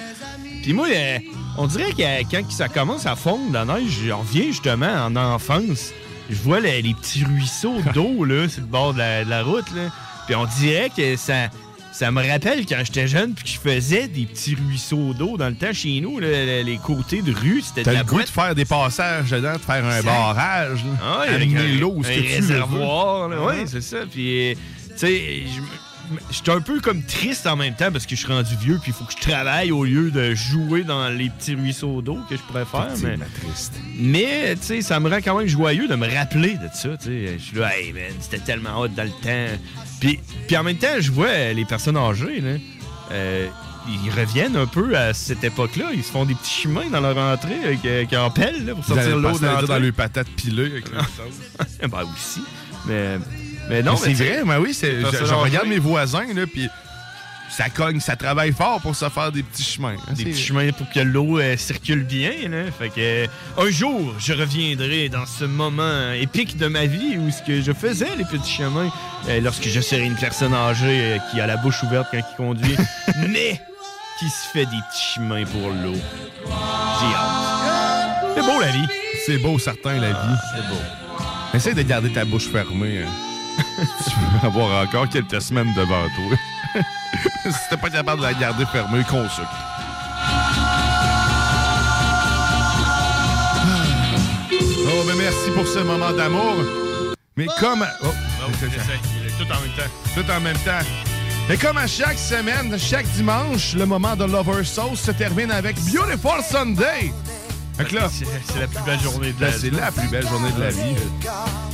Puis moi, euh, on dirait que euh, quand ça commence à fondre la neige, je reviens justement en enfance. Je vois les, les petits ruisseaux d'eau là, sur le bord de la, de la route. Là. Puis on dirait que ça, ça me rappelle quand j'étais jeune puis que je faisais des petits ruisseaux d'eau dans le temps chez nous. là, les, côtés de rue, c'était de T'as la le goût de faire des passages dedans, de faire un barrage. là. Ah Amener un- l'eau un le réservoir. là. Oui, c'est ça. Puis, euh, tu sais, je me- j'étais un peu comme triste en même temps parce que je suis rendu vieux puis il faut que je travaille au lieu de jouer dans les petits ruisseaux d'eau que je pourrais faire. Mais, triste. mais tu sais, ça me rend quand même joyeux de me rappeler de ça. Je suis là, hey man, c'était tellement hot dans le temps. Puis, puis en même temps, je vois les personnes âgées, là, euh, ils reviennent un peu à cette époque-là. Ils se font des petits chemins dans leur entrée avec, avec en pelle là, pour sortir l'eau dans les patates pilées avec ben aussi. Mais, mais non, Mais c'est vrai, mais oui, c'est, je, je regarde mes voisins, là, puis ça cogne, ça travaille fort pour se faire des petits chemins. hein, Des petits chemins pour que l'eau euh, circule bien. Là. Fait que, euh, un jour, je reviendrai dans ce moment épique de ma vie où ce que je faisais les petits chemins euh, lorsque je serai une personne âgée qui a la bouche ouverte quand il conduit, mais qui se fait des petits chemins pour l'eau. J'ai hâte. C'est beau la vie. C'est beau, certain, la vie. C'est beau. Essaye de garder ta bouche fermée. hein. tu veux avoir encore quelques semaines devant toi. si t'es pas capable de la garder fermée, consulte. Oh, ben merci pour ce moment d'amour. Mais comme... Oh, Tout en même temps. tout en même temps. Mais comme à chaque semaine, chaque dimanche, le moment de Lover Sauce se termine avec Beautiful Sunday. C'est la plus belle journée de la vie. C'est la plus belle journée de la vie.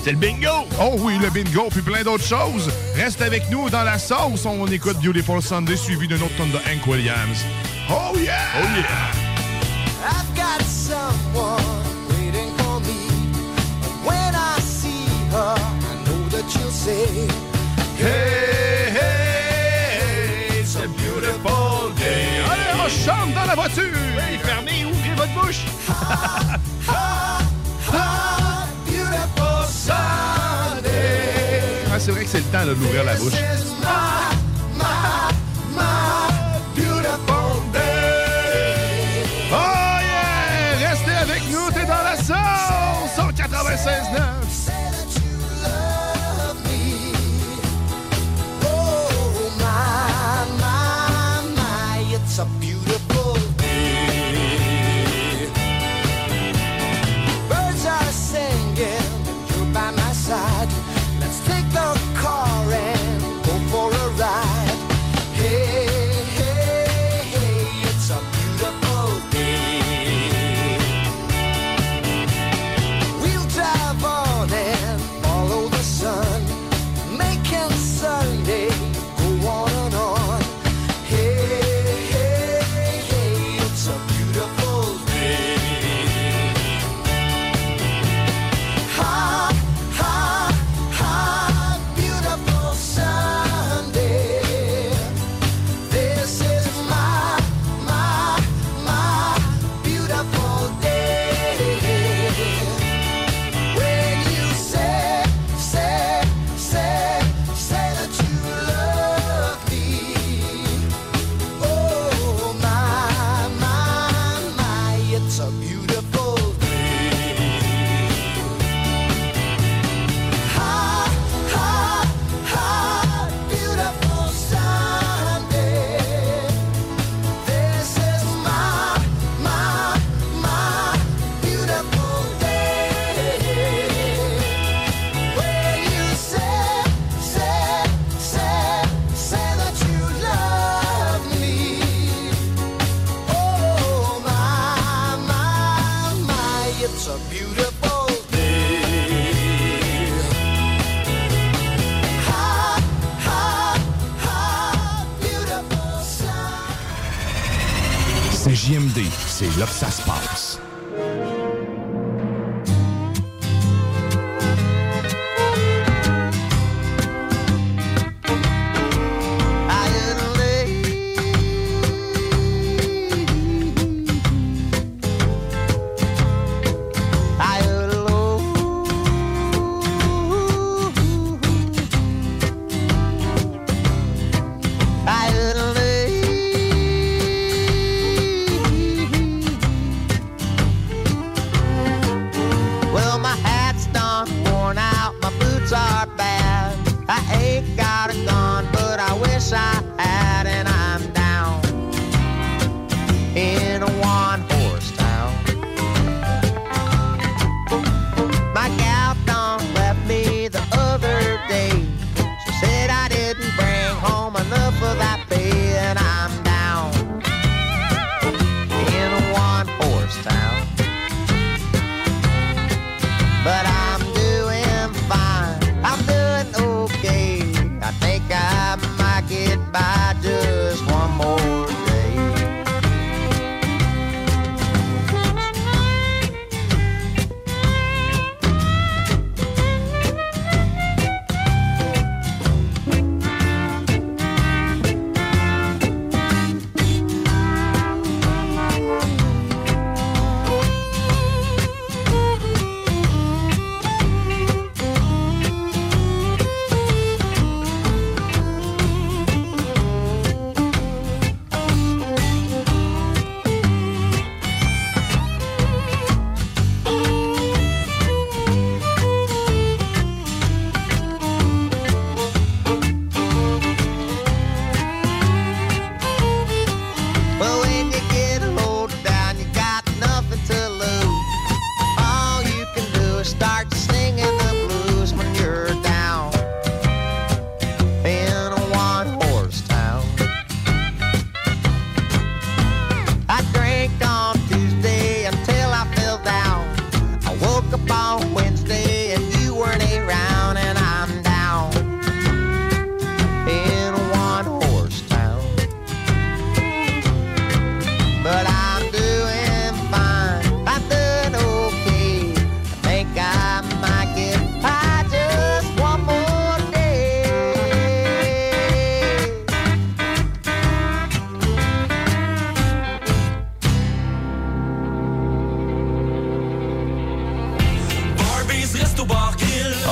C'est le bingo! Oh oui, le bingo, puis plein d'autres choses. Reste avec nous dans la sauce. On écoute Beautiful Sunday suivi d'un autre tonne de Hank Williams. Oh yeah! Oh yeah! I've got someone waiting for me. When I see her, I know that you'll say, Hey, hey, it's a beautiful day. Allez, on chante dans la voiture! Oui. Ah, c'est vrai que c'est le temps là, de la bouche.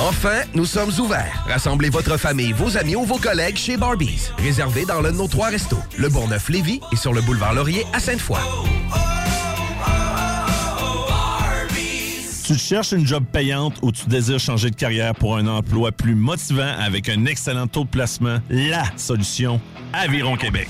Enfin, nous sommes ouverts. Rassemblez votre famille, vos amis ou vos collègues chez Barbies. Réservé dans l'un de nos trois restos, le Bourgneuf-Lévis et sur le boulevard Laurier à Sainte-Foy. Tu cherches une job payante ou tu désires changer de carrière pour un emploi plus motivant avec un excellent taux de placement? La solution, Aviron Québec.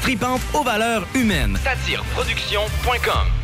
tripante aux valeurs humaines. Satireproduction.com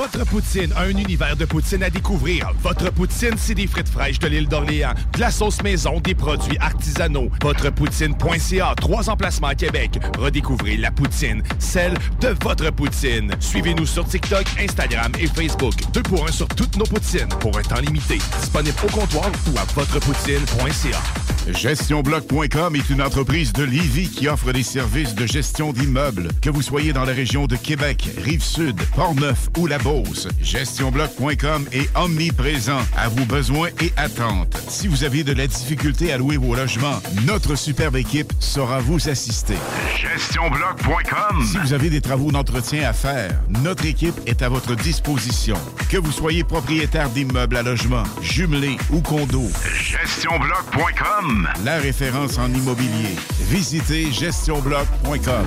Votre poutine, un univers de poutine à découvrir. Votre poutine, c'est des frites fraîches de l'île d'Orléans, de la sauce maison, des produits artisanaux. Votrepoutine.ca, trois emplacements à Québec. Redécouvrez la poutine, celle de votre poutine. Suivez-nous sur TikTok, Instagram et Facebook. Deux pour un sur toutes nos poutines, pour un temps limité. Disponible au comptoir ou à votrepoutine.ca. GestionBloc.com est une entreprise de Lévis qui offre des services de gestion d'immeubles. Que vous soyez dans la région de Québec, Rive-Sud, Portneuf ou la Beauce, GestionBloc.com est omniprésent à vos besoins et attentes. Si vous avez de la difficulté à louer vos logements, notre superbe équipe saura vous assister. GestionBloc.com Si vous avez des travaux d'entretien à faire, notre équipe est à votre disposition. Que vous soyez propriétaire d'immeubles à logement, jumelés ou condos, GestionBloc.com La référence en immobilier. Visitez GestionBloc.com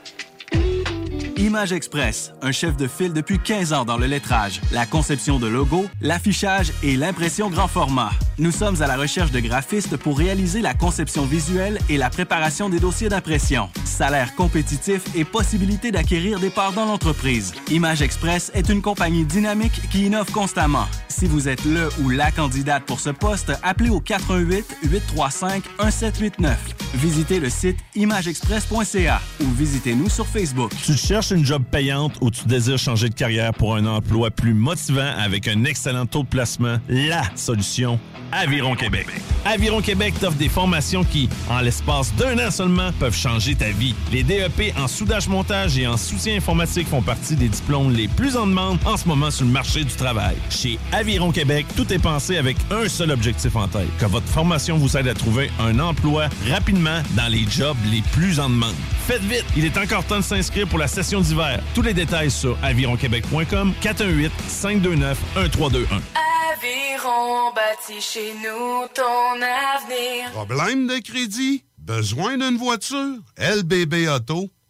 Image Express, un chef de file depuis 15 ans dans le lettrage, la conception de logos, l'affichage et l'impression grand format. Nous sommes à la recherche de graphistes pour réaliser la conception visuelle et la préparation des dossiers d'impression. Salaire compétitif et possibilité d'acquérir des parts dans l'entreprise. Image Express est une compagnie dynamique qui innove constamment. Si vous êtes le ou la candidate pour ce poste, appelez au 418 835 1789. Visitez le site imageexpress.ca ou visitez-nous sur Facebook. Tu cherches une job payante ou tu désires changer de carrière pour un emploi plus motivant avec un excellent taux de placement? La solution, Aviron Québec. Aviron Québec t'offre des formations qui, en l'espace d'un an seulement, peuvent changer ta vie. Les DEP en soudage-montage et en soutien informatique font partie des diplômes les plus en demande en ce moment sur le marché du travail. Chez Aviron Québec, tout est pensé avec un seul objectif en tête, que votre formation vous aide à trouver un emploi rapidement dans les jobs les plus en demande. Faites vite, il est encore temps de s'inscrire pour la session d'hiver. Tous les détails sur avironquebec.com 418 529 1321. Aviron bâti chez nous ton avenir. Problème de crédit? Besoin d'une voiture? LBB Auto.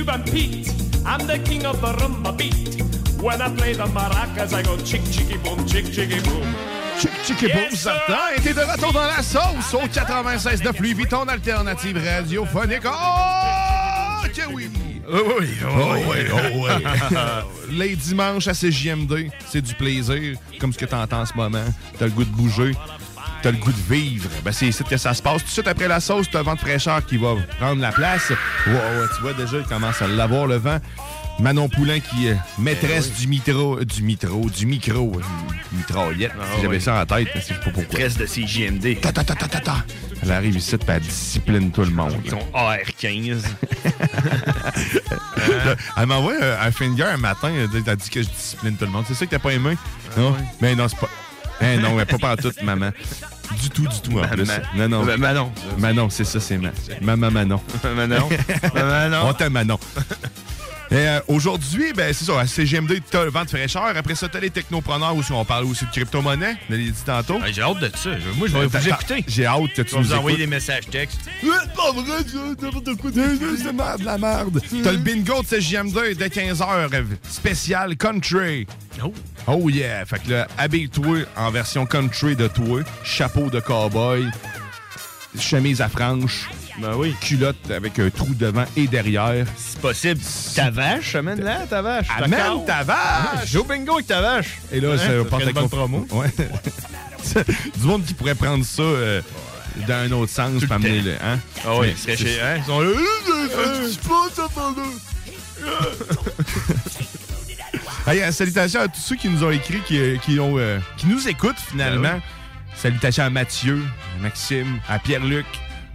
Cuban Pete. I'm the king of the rumba beat. When I play the maracas, I go chick chicky boom, chick chicky boom. Chick Chicky Boom, certain. Et t'es de retour dans la sauce au 96 de Louis Vuitton alternative radiophonique. Oh, que oui! Oui, oui, oh, oui, oh, oui. Les dimanches à CJMD, c'est du plaisir, comme ce que t'entends en ce moment. T'as le goût de bouger, t'as le goût de vivre. Ben, c'est ici que ça se passe. Tout de suite après la sauce, t'as le vent de fraîcheur qui va prendre la place. Wow, tu vois déjà, il commence à l'avoir, le vent. Manon Poulain qui est maîtresse du mitro, du mitro, du micro, euh, mitraillette. Ah, si j'avais oui. ça en tête, mais je sais pas pourquoi. Maîtresse de CJMD. Ta, ta, ta, ta, ta, ta. Elle arrive ici, puis elle discipline tout le monde. Son AR-15. Elle m'a envoyé un, finger un matin. Elle a dit que je discipline tout le monde. C'est ça que t'as pas aimé? Non? Mais non, c'est pas. Eh non, mais pas partout, maman. Du tout, du tout, en Ma- plus. ma- Non, non. Ma- Manon. Manon, c'est ça, c'est ma. Maman Manon. Manon. Manon. On t'aime, Manon. Euh, Aujourd'hui, ben, c'est ça, à CGMD, t'as le vent de fraîcheur. Après ça, t'as les technopreneurs où on parle aussi de crypto-monnaie. On l'a dit tantôt. J'ai hâte de ça. Moi, je vais vous écouter. J'ai hâte que tu Je vais nous vous envoyer des messages textes. C'est pas vrai. C'est de merde, la merde. T'as le bingo de CJM2 dès 15h, spécial country. Oh. Oh yeah. Fait que là, habille-toi en version country de toi, chapeau de cowboy, chemise à franges, ben oui. culotte avec un trou devant et derrière. C'est possible. Ta vache, amène-la, ta vache. Amène ta vache! Joue bingo avec ta vache. Et là, Hein, part ferait avec une bonne promo. Ouais. du monde qui pourrait prendre ça euh, dans un autre sens, puis amener le. Hein? Ah oui, c'est- chez. Hein, ils sont là. Hey, euh, salutations à tous ceux qui nous ont écrit, qui, euh, qui, ont, euh, qui nous écoutent finalement. Ben Salutations à Mathieu, à Maxime, à Pierre-Luc.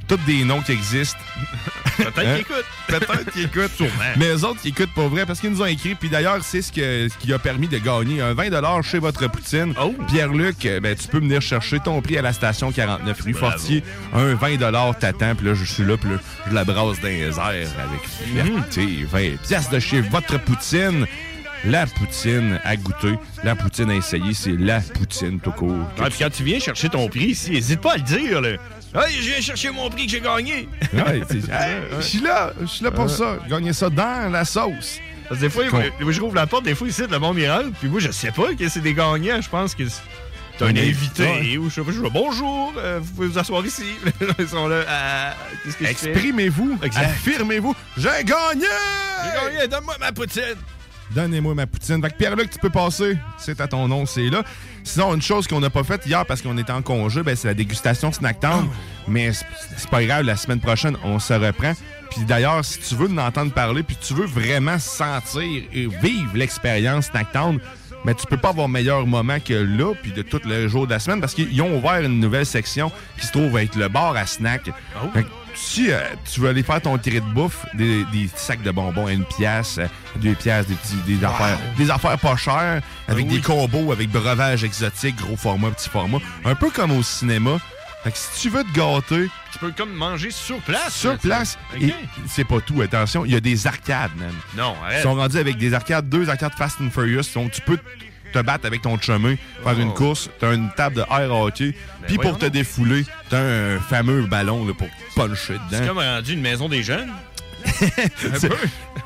Tous des noms qui existent. Peut-être Hein? qu'ils écoutent. Peut-être qu'ils écoutent. Sûrement. Mais eux autres, qui écoutent pas vrai parce qu'ils nous ont écrit. Puis d'ailleurs, c'est ce, que- ce qui a permis de gagner un 20 chez votre poutine. Oh. Pierre-Luc, euh, ben, tu peux venir chercher ton prix à la station 49 rue Bravo. Fortier. Un 20 t'attends. Puis là, je suis là, puis là, je la brasse dans les airs avec fierté. 20 piastres de chez votre poutine. La poutine à goûter, la poutine à essayer, c'est la poutine tout court. Ah, puis quand tu viens chercher ton prix ici, n'hésite pas à le dire. Là. Hey, je viens chercher mon prix que j'ai gagné. Ouais, c'est- Hey, je suis là, je suis là pour ça. J'ai gagné ça dans la sauce. Parce que des fois, moi, je rouvre la porte, des fois, ici, le monde rentre, puis moi, je sais pas que c'est des gagnants. Je pense que c'est- t'as un invité, ou je sais pas, je dis bonjour, euh, vous pouvez vous asseoir ici. Ils sont là? Exprimez-vous, affirmez-vous. J'ai gagné! J'ai gagné, donne-moi ma poutine. Donnez-moi ma poutine. Fait que Pierre-Luc, tu peux passer. C'est à ton nom, c'est là. Sinon, une chose qu'on n'a pas faite hier parce qu'on était en congé, ben, c'est la dégustation Snacktown. Mais c'est pas grave, la semaine prochaine, on se reprend. Puis d'ailleurs, si tu veux nous entendre parler, puis tu veux vraiment sentir et vivre l'expérience Snacktown, mais tu peux pas avoir meilleur moment que là, puis de tous les jours de la semaine, parce qu'ils ont ouvert une nouvelle section qui se trouve être le bar à snack. Que si euh, tu veux aller faire ton tiré de bouffe, des, des sacs de bonbons à une pièce, euh, deux pièces, des, petits, des, affaires, des affaires pas chères, avec des combos, avec breuvage exotique, gros format, petit format, un peu comme au cinéma. Fait que si tu veux te gâter, Tu peux comme manger sur place. sur place, OK. et c'est pas tout, attention, il y a des arcades, même. Non, Ils arrête. sont rendus avec des arcades, deux arcades Fast and Furious. Donc, tu peux te battre avec ton chemin, faire une course. T'as une table de air hockey. Puis pour te défouler, t'as un fameux ballon là, pour puncher C'est dedans. comme rendu une maison des jeunes. C'est-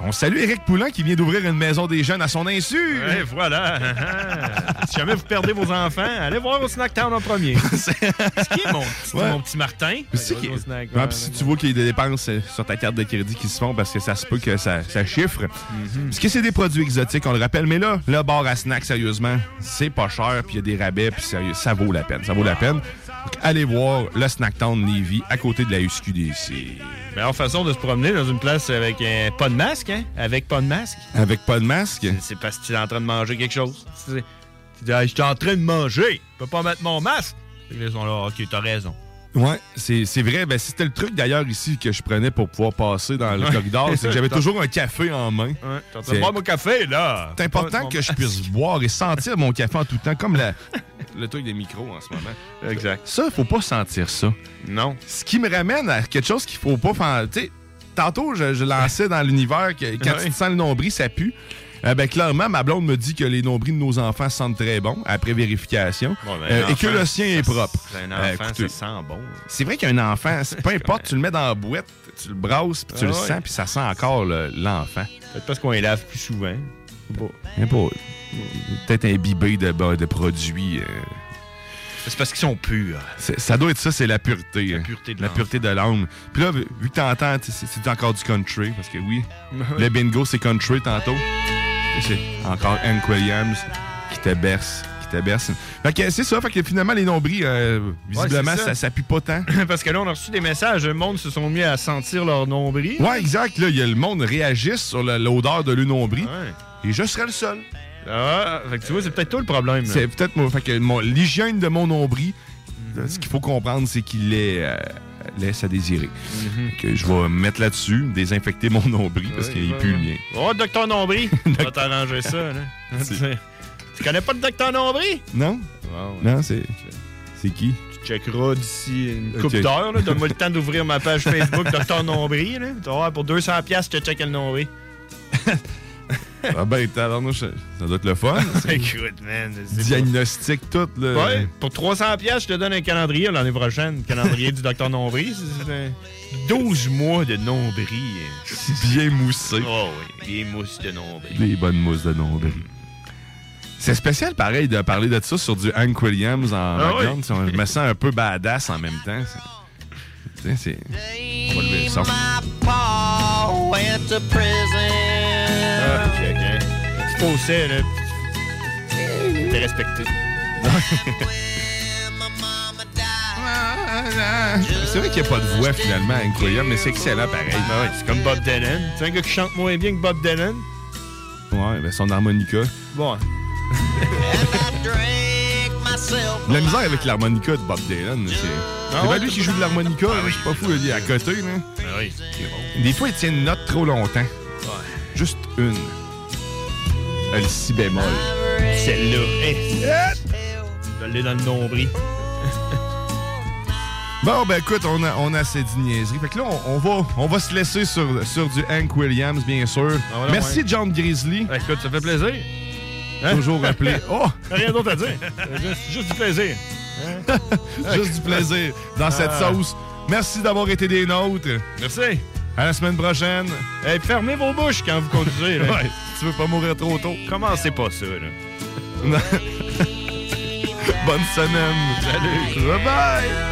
On salue Eric Poulain qui vient d'ouvrir une maison des jeunes à son insu. Ouais, voilà. si jamais vous perdez vos enfants, allez voir au Snacktown en premier. c'est qui est mon, petit- Ouais. mon petit Martin? Qui- Snack- Ouais, si tu vois qu'il y a des dépenses euh, sur ta carte de crédit qui se font parce que ça se peut que ça, ça chiffre. Parce que c'est des produits exotiques, on le rappelle. Mais là, le bar à snack, sérieusement, c'est pas cher. Puis il y a des rabais. Puis sérieux, ça vaut la peine. Ça vaut la peine. Donc, allez voir le Snacktown Levy à côté de la SQDC. Meilleure façon de se promener dans une place avec euh, pas de masque, hein? Avec pas de masque? Avec pas de masque? C'est parce que tu es en train de manger quelque chose. Tu dis, Hey, je suis en train de manger. Je peux pas mettre mon masque. Ils sont là, ok, t'as raison. Ouais, c'est vrai. Ben, c'était le truc d'ailleurs ici que je prenais pour pouvoir passer dans le corridor. C'est que j'avais toujours un café en main. Ouais, en train de C'est- boire mon café, là. C'est important que je puisse boire et sentir mon café en tout temps, comme la- le truc des micros en ce moment. Exact. Ça, il faut pas sentir ça. Non. Ce qui me ramène à quelque chose qu'il faut pas faire. Tantôt, je, je lançais dans l'univers que quand Ouais. tu te sens le nombril, ça pue. Euh, ben, clairement, ma blonde me dit que les nombrils de nos enfants sentent très bon après vérification Bon, ben, euh, et que le sien est propre. Un Euh, enfant, écoutez, ça sent bon. c'est vrai qu'un enfant, peu importe, tu le mets dans la boîte, tu le brasses, puis tu Ah le ouais. sens, puis ça sent encore le- l'enfant. Peut-être parce qu'on les lave plus souvent. A pas- Peut-être imbibé de, de produits. euh, C'est parce qu'ils sont purs. ça doit être ça, c'est la pureté. La pureté de La l'âme. pureté de l'âme. Puis là, vu que t'entends, c'est encore du country, parce que oui, le bingo, c'est country tantôt. C'est encore Hank Williams qui te berce. Qui te berce. Fait que c'est ça, fait que finalement, les nombris, euh, visiblement, Ouais, ça. ça, ça pue pas tant. parce que là, on a reçu des messages. Le monde se sont mis à sentir leur nombril. Ouais, exact. Là, y a le monde réagisse sur le- l'odeur de l'unombril. Et je serais le seul. Ah, fait que tu vois, c'est peut-être toi le problème. C'est peut-être moi. Fait que mon- l'hygiène de mon nombril, euh, ce qu'il faut comprendre, c'est qu'il est, euh, laisse à désirer. Que je vais me mettre là-dessus, désinfecter mon nombril parce qu'il pue le mien. Oh, docteur Nombril, on va t'arranger ça. Là. tu connais pas le docteur Nombril? Non? Non, c'est. C'est qui? Tu checkeras d'ici une Ok. couple d'heures. là. Donne-moi le temps d'ouvrir ma page Facebook Docteur Nombril. Là. Pour 200$, piastres, je te check le nombril. Ah ben, tabarnouche, ça doit être le fun. Écoute, man. Diagnostic tout, là. Ouais, pour 300$, piastres, je te donne un calendrier l'année prochaine. Calendrier du Docteur Nombril. C'est- c'est un 12 mois de nombril. Bien moussé. Oh oui, des mousses de nombril. Des bonnes mousses de nombril. C'est spécial, pareil, de parler de ça sur du Hank Williams en Ah background. Je me sens un peu badass en même temps. C'est- Tu sais, c'est. On va lever le son. Ah, ok, ok. Tu faussais, là. T'es respecté. C'est vrai qu'il n'y a pas de voix finalement à Williams, mais c'est excellent pareil. Ben ouais, c'est comme Bob Dylan. C'est un gars qui chante moins bien que Bob Dylan. Ouais, ben son harmonica. Bon. La misère avec l'harmonica de Bob Dylan, c'est. Ah c'est pas lui qui joue de l'harmonica, là, c'est pas fou, il est à côté. Là. Ben oui, c'est bon. Des fois, il tient une note trop longtemps. Juste une. Elle si bémol. Celle-là. Hey. Je l'ai dans le nombril. Bon, ben écoute, on a, on a assez de niaiseries. Fait que là, on, on va, on va se laisser sur, sur du Hank Williams, bien sûr. Ah, voilà, Merci, ouais. John Grizzly. Ben, écoute, ça fait plaisir. Hein? Toujours rappelé. Oh! Rien d'autre à dire? Juste, juste du plaisir. Hein? Juste du plaisir dans cette Ah. sauce. Merci d'avoir été des nôtres. Merci. À la semaine prochaine. Hey, fermez vos bouches quand vous conduisez. Ouais, tu veux pas mourir trop tôt, commencez pas ça. Là. Bonne semaine. Salut. Bye bye.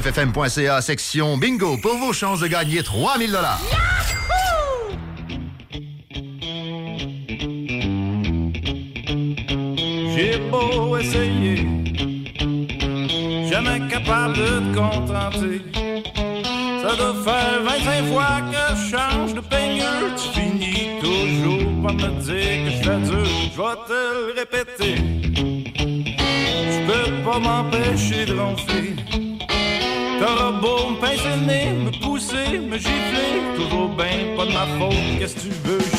969fm.ca, section bingo, pour vos chances de gagner 3000 dollars. J'ai beau essayer, jamais capable de te contenter. Ça doit faire 25 fois que je change de peigneur. Tu finis toujours par me dire que je fais dur. Je vais te répéter. Je peux pas m'empêcher de ronfler. Me pincer me pousser, me gifler. Toujours ben pas de ma faute. Qu'est-ce que tu veux,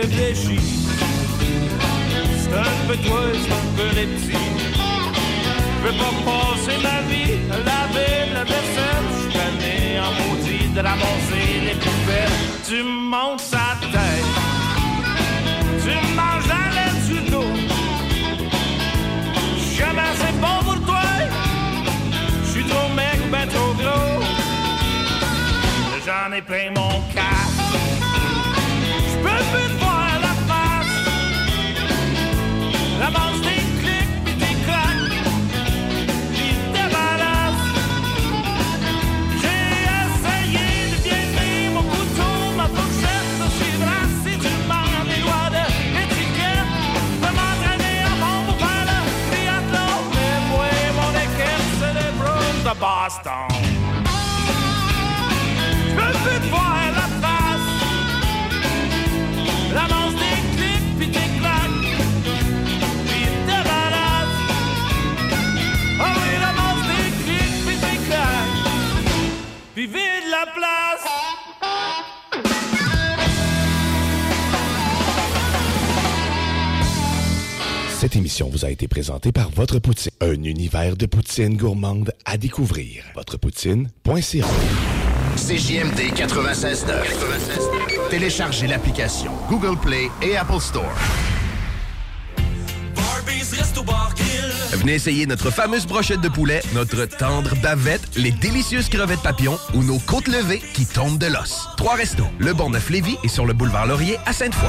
bien réfléchi. C'est un peu toi, c'est un peu les petits. Je veux pas passer ma vie à laver la vaisselle. Je suis en maudit de ramasser les poubelles. Tu montes sa tête. Tu manges la laine le dos. Jamais assez bon pour toi. Je suis trop mec, ben trop gros. J'en ai plein Cette émission vous a été présentée par Votre Poutine, un univers de poutine gourmande à découvrir. Votrepoutine.ca CJMD 96.9. Téléchargez l'application Google Play et Apple Store. Venez essayer notre fameuse brochette de poulet, notre tendre bavette, les délicieuses crevettes papillons ou nos côtes levées qui tombent de l'os. Trois restos, le Bonneuf Lévis et sur le boulevard Laurier à Sainte-Foy.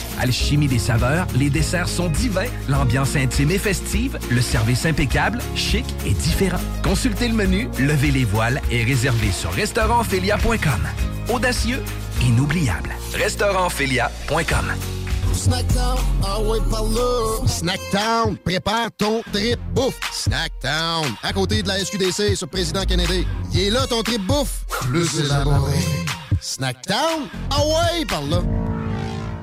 Alchimie des saveurs, les desserts sont divins, l'ambiance intime et festive, le service impeccable, chic et différent. Consultez le menu, levez les voiles et réservez sur restaurantphilia.com. Audacieux, inoubliable. Restaurantphilia.com. Snackdown, ah ouais, par là. Snackdown, prépare ton trip bouffe. Snackdown, à côté de la SQDC sur Président Kennedy. Il est là ton trip bouffe. Plus élaboré. Snackdown, ah ouais, par là.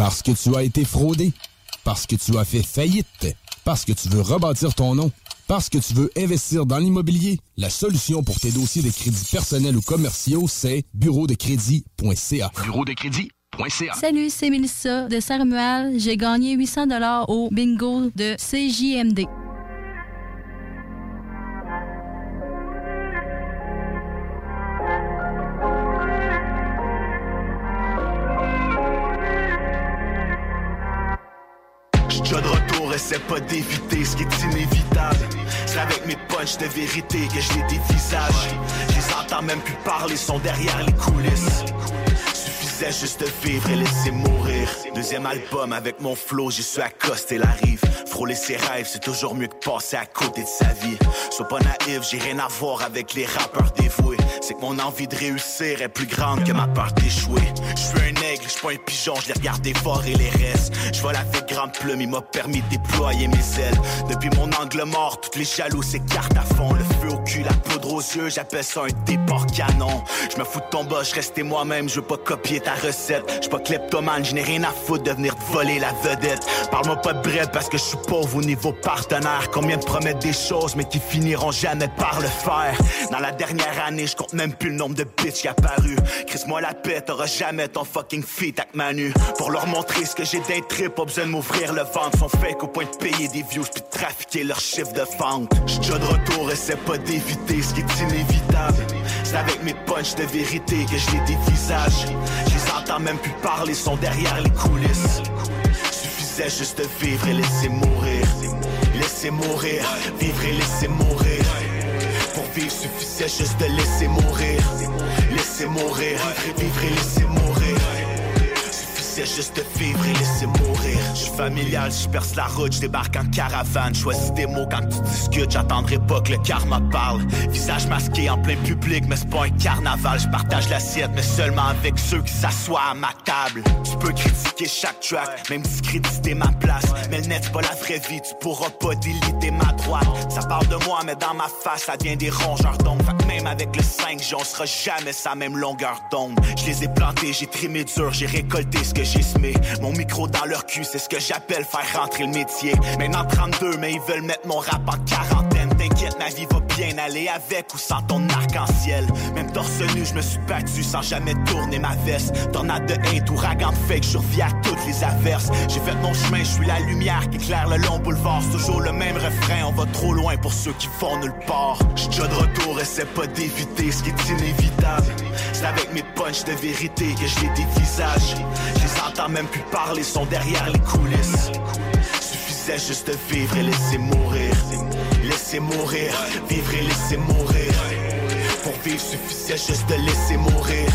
Parce que tu as été fraudé. Parce que tu as fait faillite. Parce que tu veux rebâtir ton nom. Parce que tu veux investir dans l'immobilier. La solution pour tes dossiers de crédits personnels ou commerciaux, c'est bureau de crédit.ca. Bureau de crédit.ca. Salut, c'est Mélissa de Saint-Romuald. J'ai gagné 800 dollars au bingo de CJMD. Retour, essaie pas d'éviter ce qui est inévitable. C'est avec mes punchs de vérité que je les dévisage. Je les entends même plus parler, sont derrière les coulisses. Suffisait juste vivre et laisser mourir. Deuxième album avec mon flow, j'y suis accosté la rive. Frôler ses rêves, c'est toujours mieux que passer à côté de sa vie. Sois pas naïf, j'ai rien à voir avec les rappeurs dévoués. C'est que mon envie de réussir est plus grande que ma peur d'échouer. Je suis un aigle, je suis pas un pigeon, je les regarde dévorer les restes. Je vole avec grande plume, il m'a permis de déployer mes ailes. Depuis mon angle mort, toutes les jaloux s'écartent à fond. Le feu au cul, la poudre aux yeux, j'appelle ça un départ canon. Je me fous de ton bas, je restais moi-même, je veux pas copier ta recette. Je pas kleptomane, je n'ai rien à foutre de venir te voler la vedette. Parle-moi pas de bread parce que je suis pauvre au niveau partenaire. Combien de promettent des choses mais qui finiront jamais par le faire? Dans la dernière année, je compte même plus le nombre de bitches qui apparu. Chris-moi la paix, t'auras jamais ton fucking feet avec Manu. Pour leur montrer ce que j'ai d'un trip, pas besoin de m'ouvrir le ventre. Sont fake au point de payer des views puis de trafiquer leur chiffre de vente. J'suis de retour, essaie pas d'éviter ce qui est inévitable. C'est avec mes punchs de vérité que je les dévisage. Entends même plus parler, sont derrière les coulisses. Suffisait juste de vivre et laisser mourir. Laisser mourir, vivre et laisser mourir. Pour vivre suffisait juste de laisser mourir. Laisser mourir, vivre et laisser mourir. Juste de vivre et laisser mourir. Je suis familial, je perce la route, je débarque en caravane. Choisis des mots quand tu discutes, j'attendrai pas que le karma parle. Visage masqué en plein public, mais c'est pas un carnaval. Je partage l'assiette, mais seulement avec ceux qui s'assoient à ma table. Tu peux critiquer chaque track, même discréditer ma place. Mais le net, c'est pas la vraie vie, tu pourras pas déliter ma droite. Ça parle de moi, mais dans ma face, ça devient des rongeurs d'ongles. Fait que même avec le 5G, on sera jamais sa même longueur d'onde. Je les ai plantés, j'ai trimé dur, j'ai récolté ce que Mon micro dans leur cul, c'est ce que j'appelle faire rentrer le métier. Maintenant 32, mais ils veulent mettre mon rap en quarantaine. T'inquiète, ma vie va bien aller avec ou sans ton arc-en-ciel. Même torse nu, je me suis battu sans jamais tourner ma veste. Tornade de hate, ouragan de fake, je reviens à toutes les averses. J'ai fait mon chemin, je suis la lumière qui éclaire le long boulevard. C'est toujours le même refrain, on va trop loin pour ceux qui vont nulle part. Je de retour, essaie pas d'éviter ce qui est inévitable. C'est avec mes punchs de vérité que je les dévisage. Je entends même plus parler, sont derrière les coulisses. Suffisait juste vivre et laisser mourir. Laisser mourir, vivre et laisser mourir. Pour vivre, suffisait juste de laisser mourir.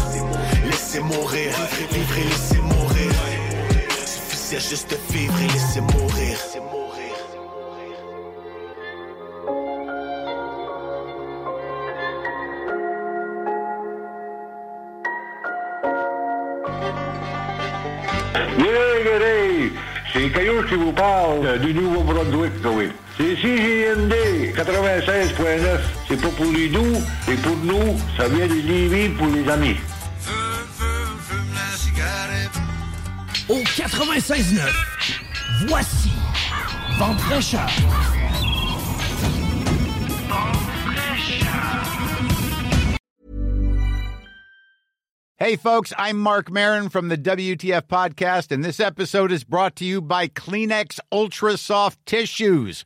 Laisser mourir, vivre et laisser mourir. Suffisait juste de vivre et laisser mourir. C'est Caillou qui vous parle du Nouveau-Brunswick, oui. C'est CGMD 96.9. C'est pas pour les doux, c'est pour nous. Ça vient de Lévis pour les amis. Au 96.9, voici Vente fraîcheur. Hey, folks, I'm Mark Marin from the WTF Podcast, and this episode is brought to you by Kleenex Ultra Soft Tissues,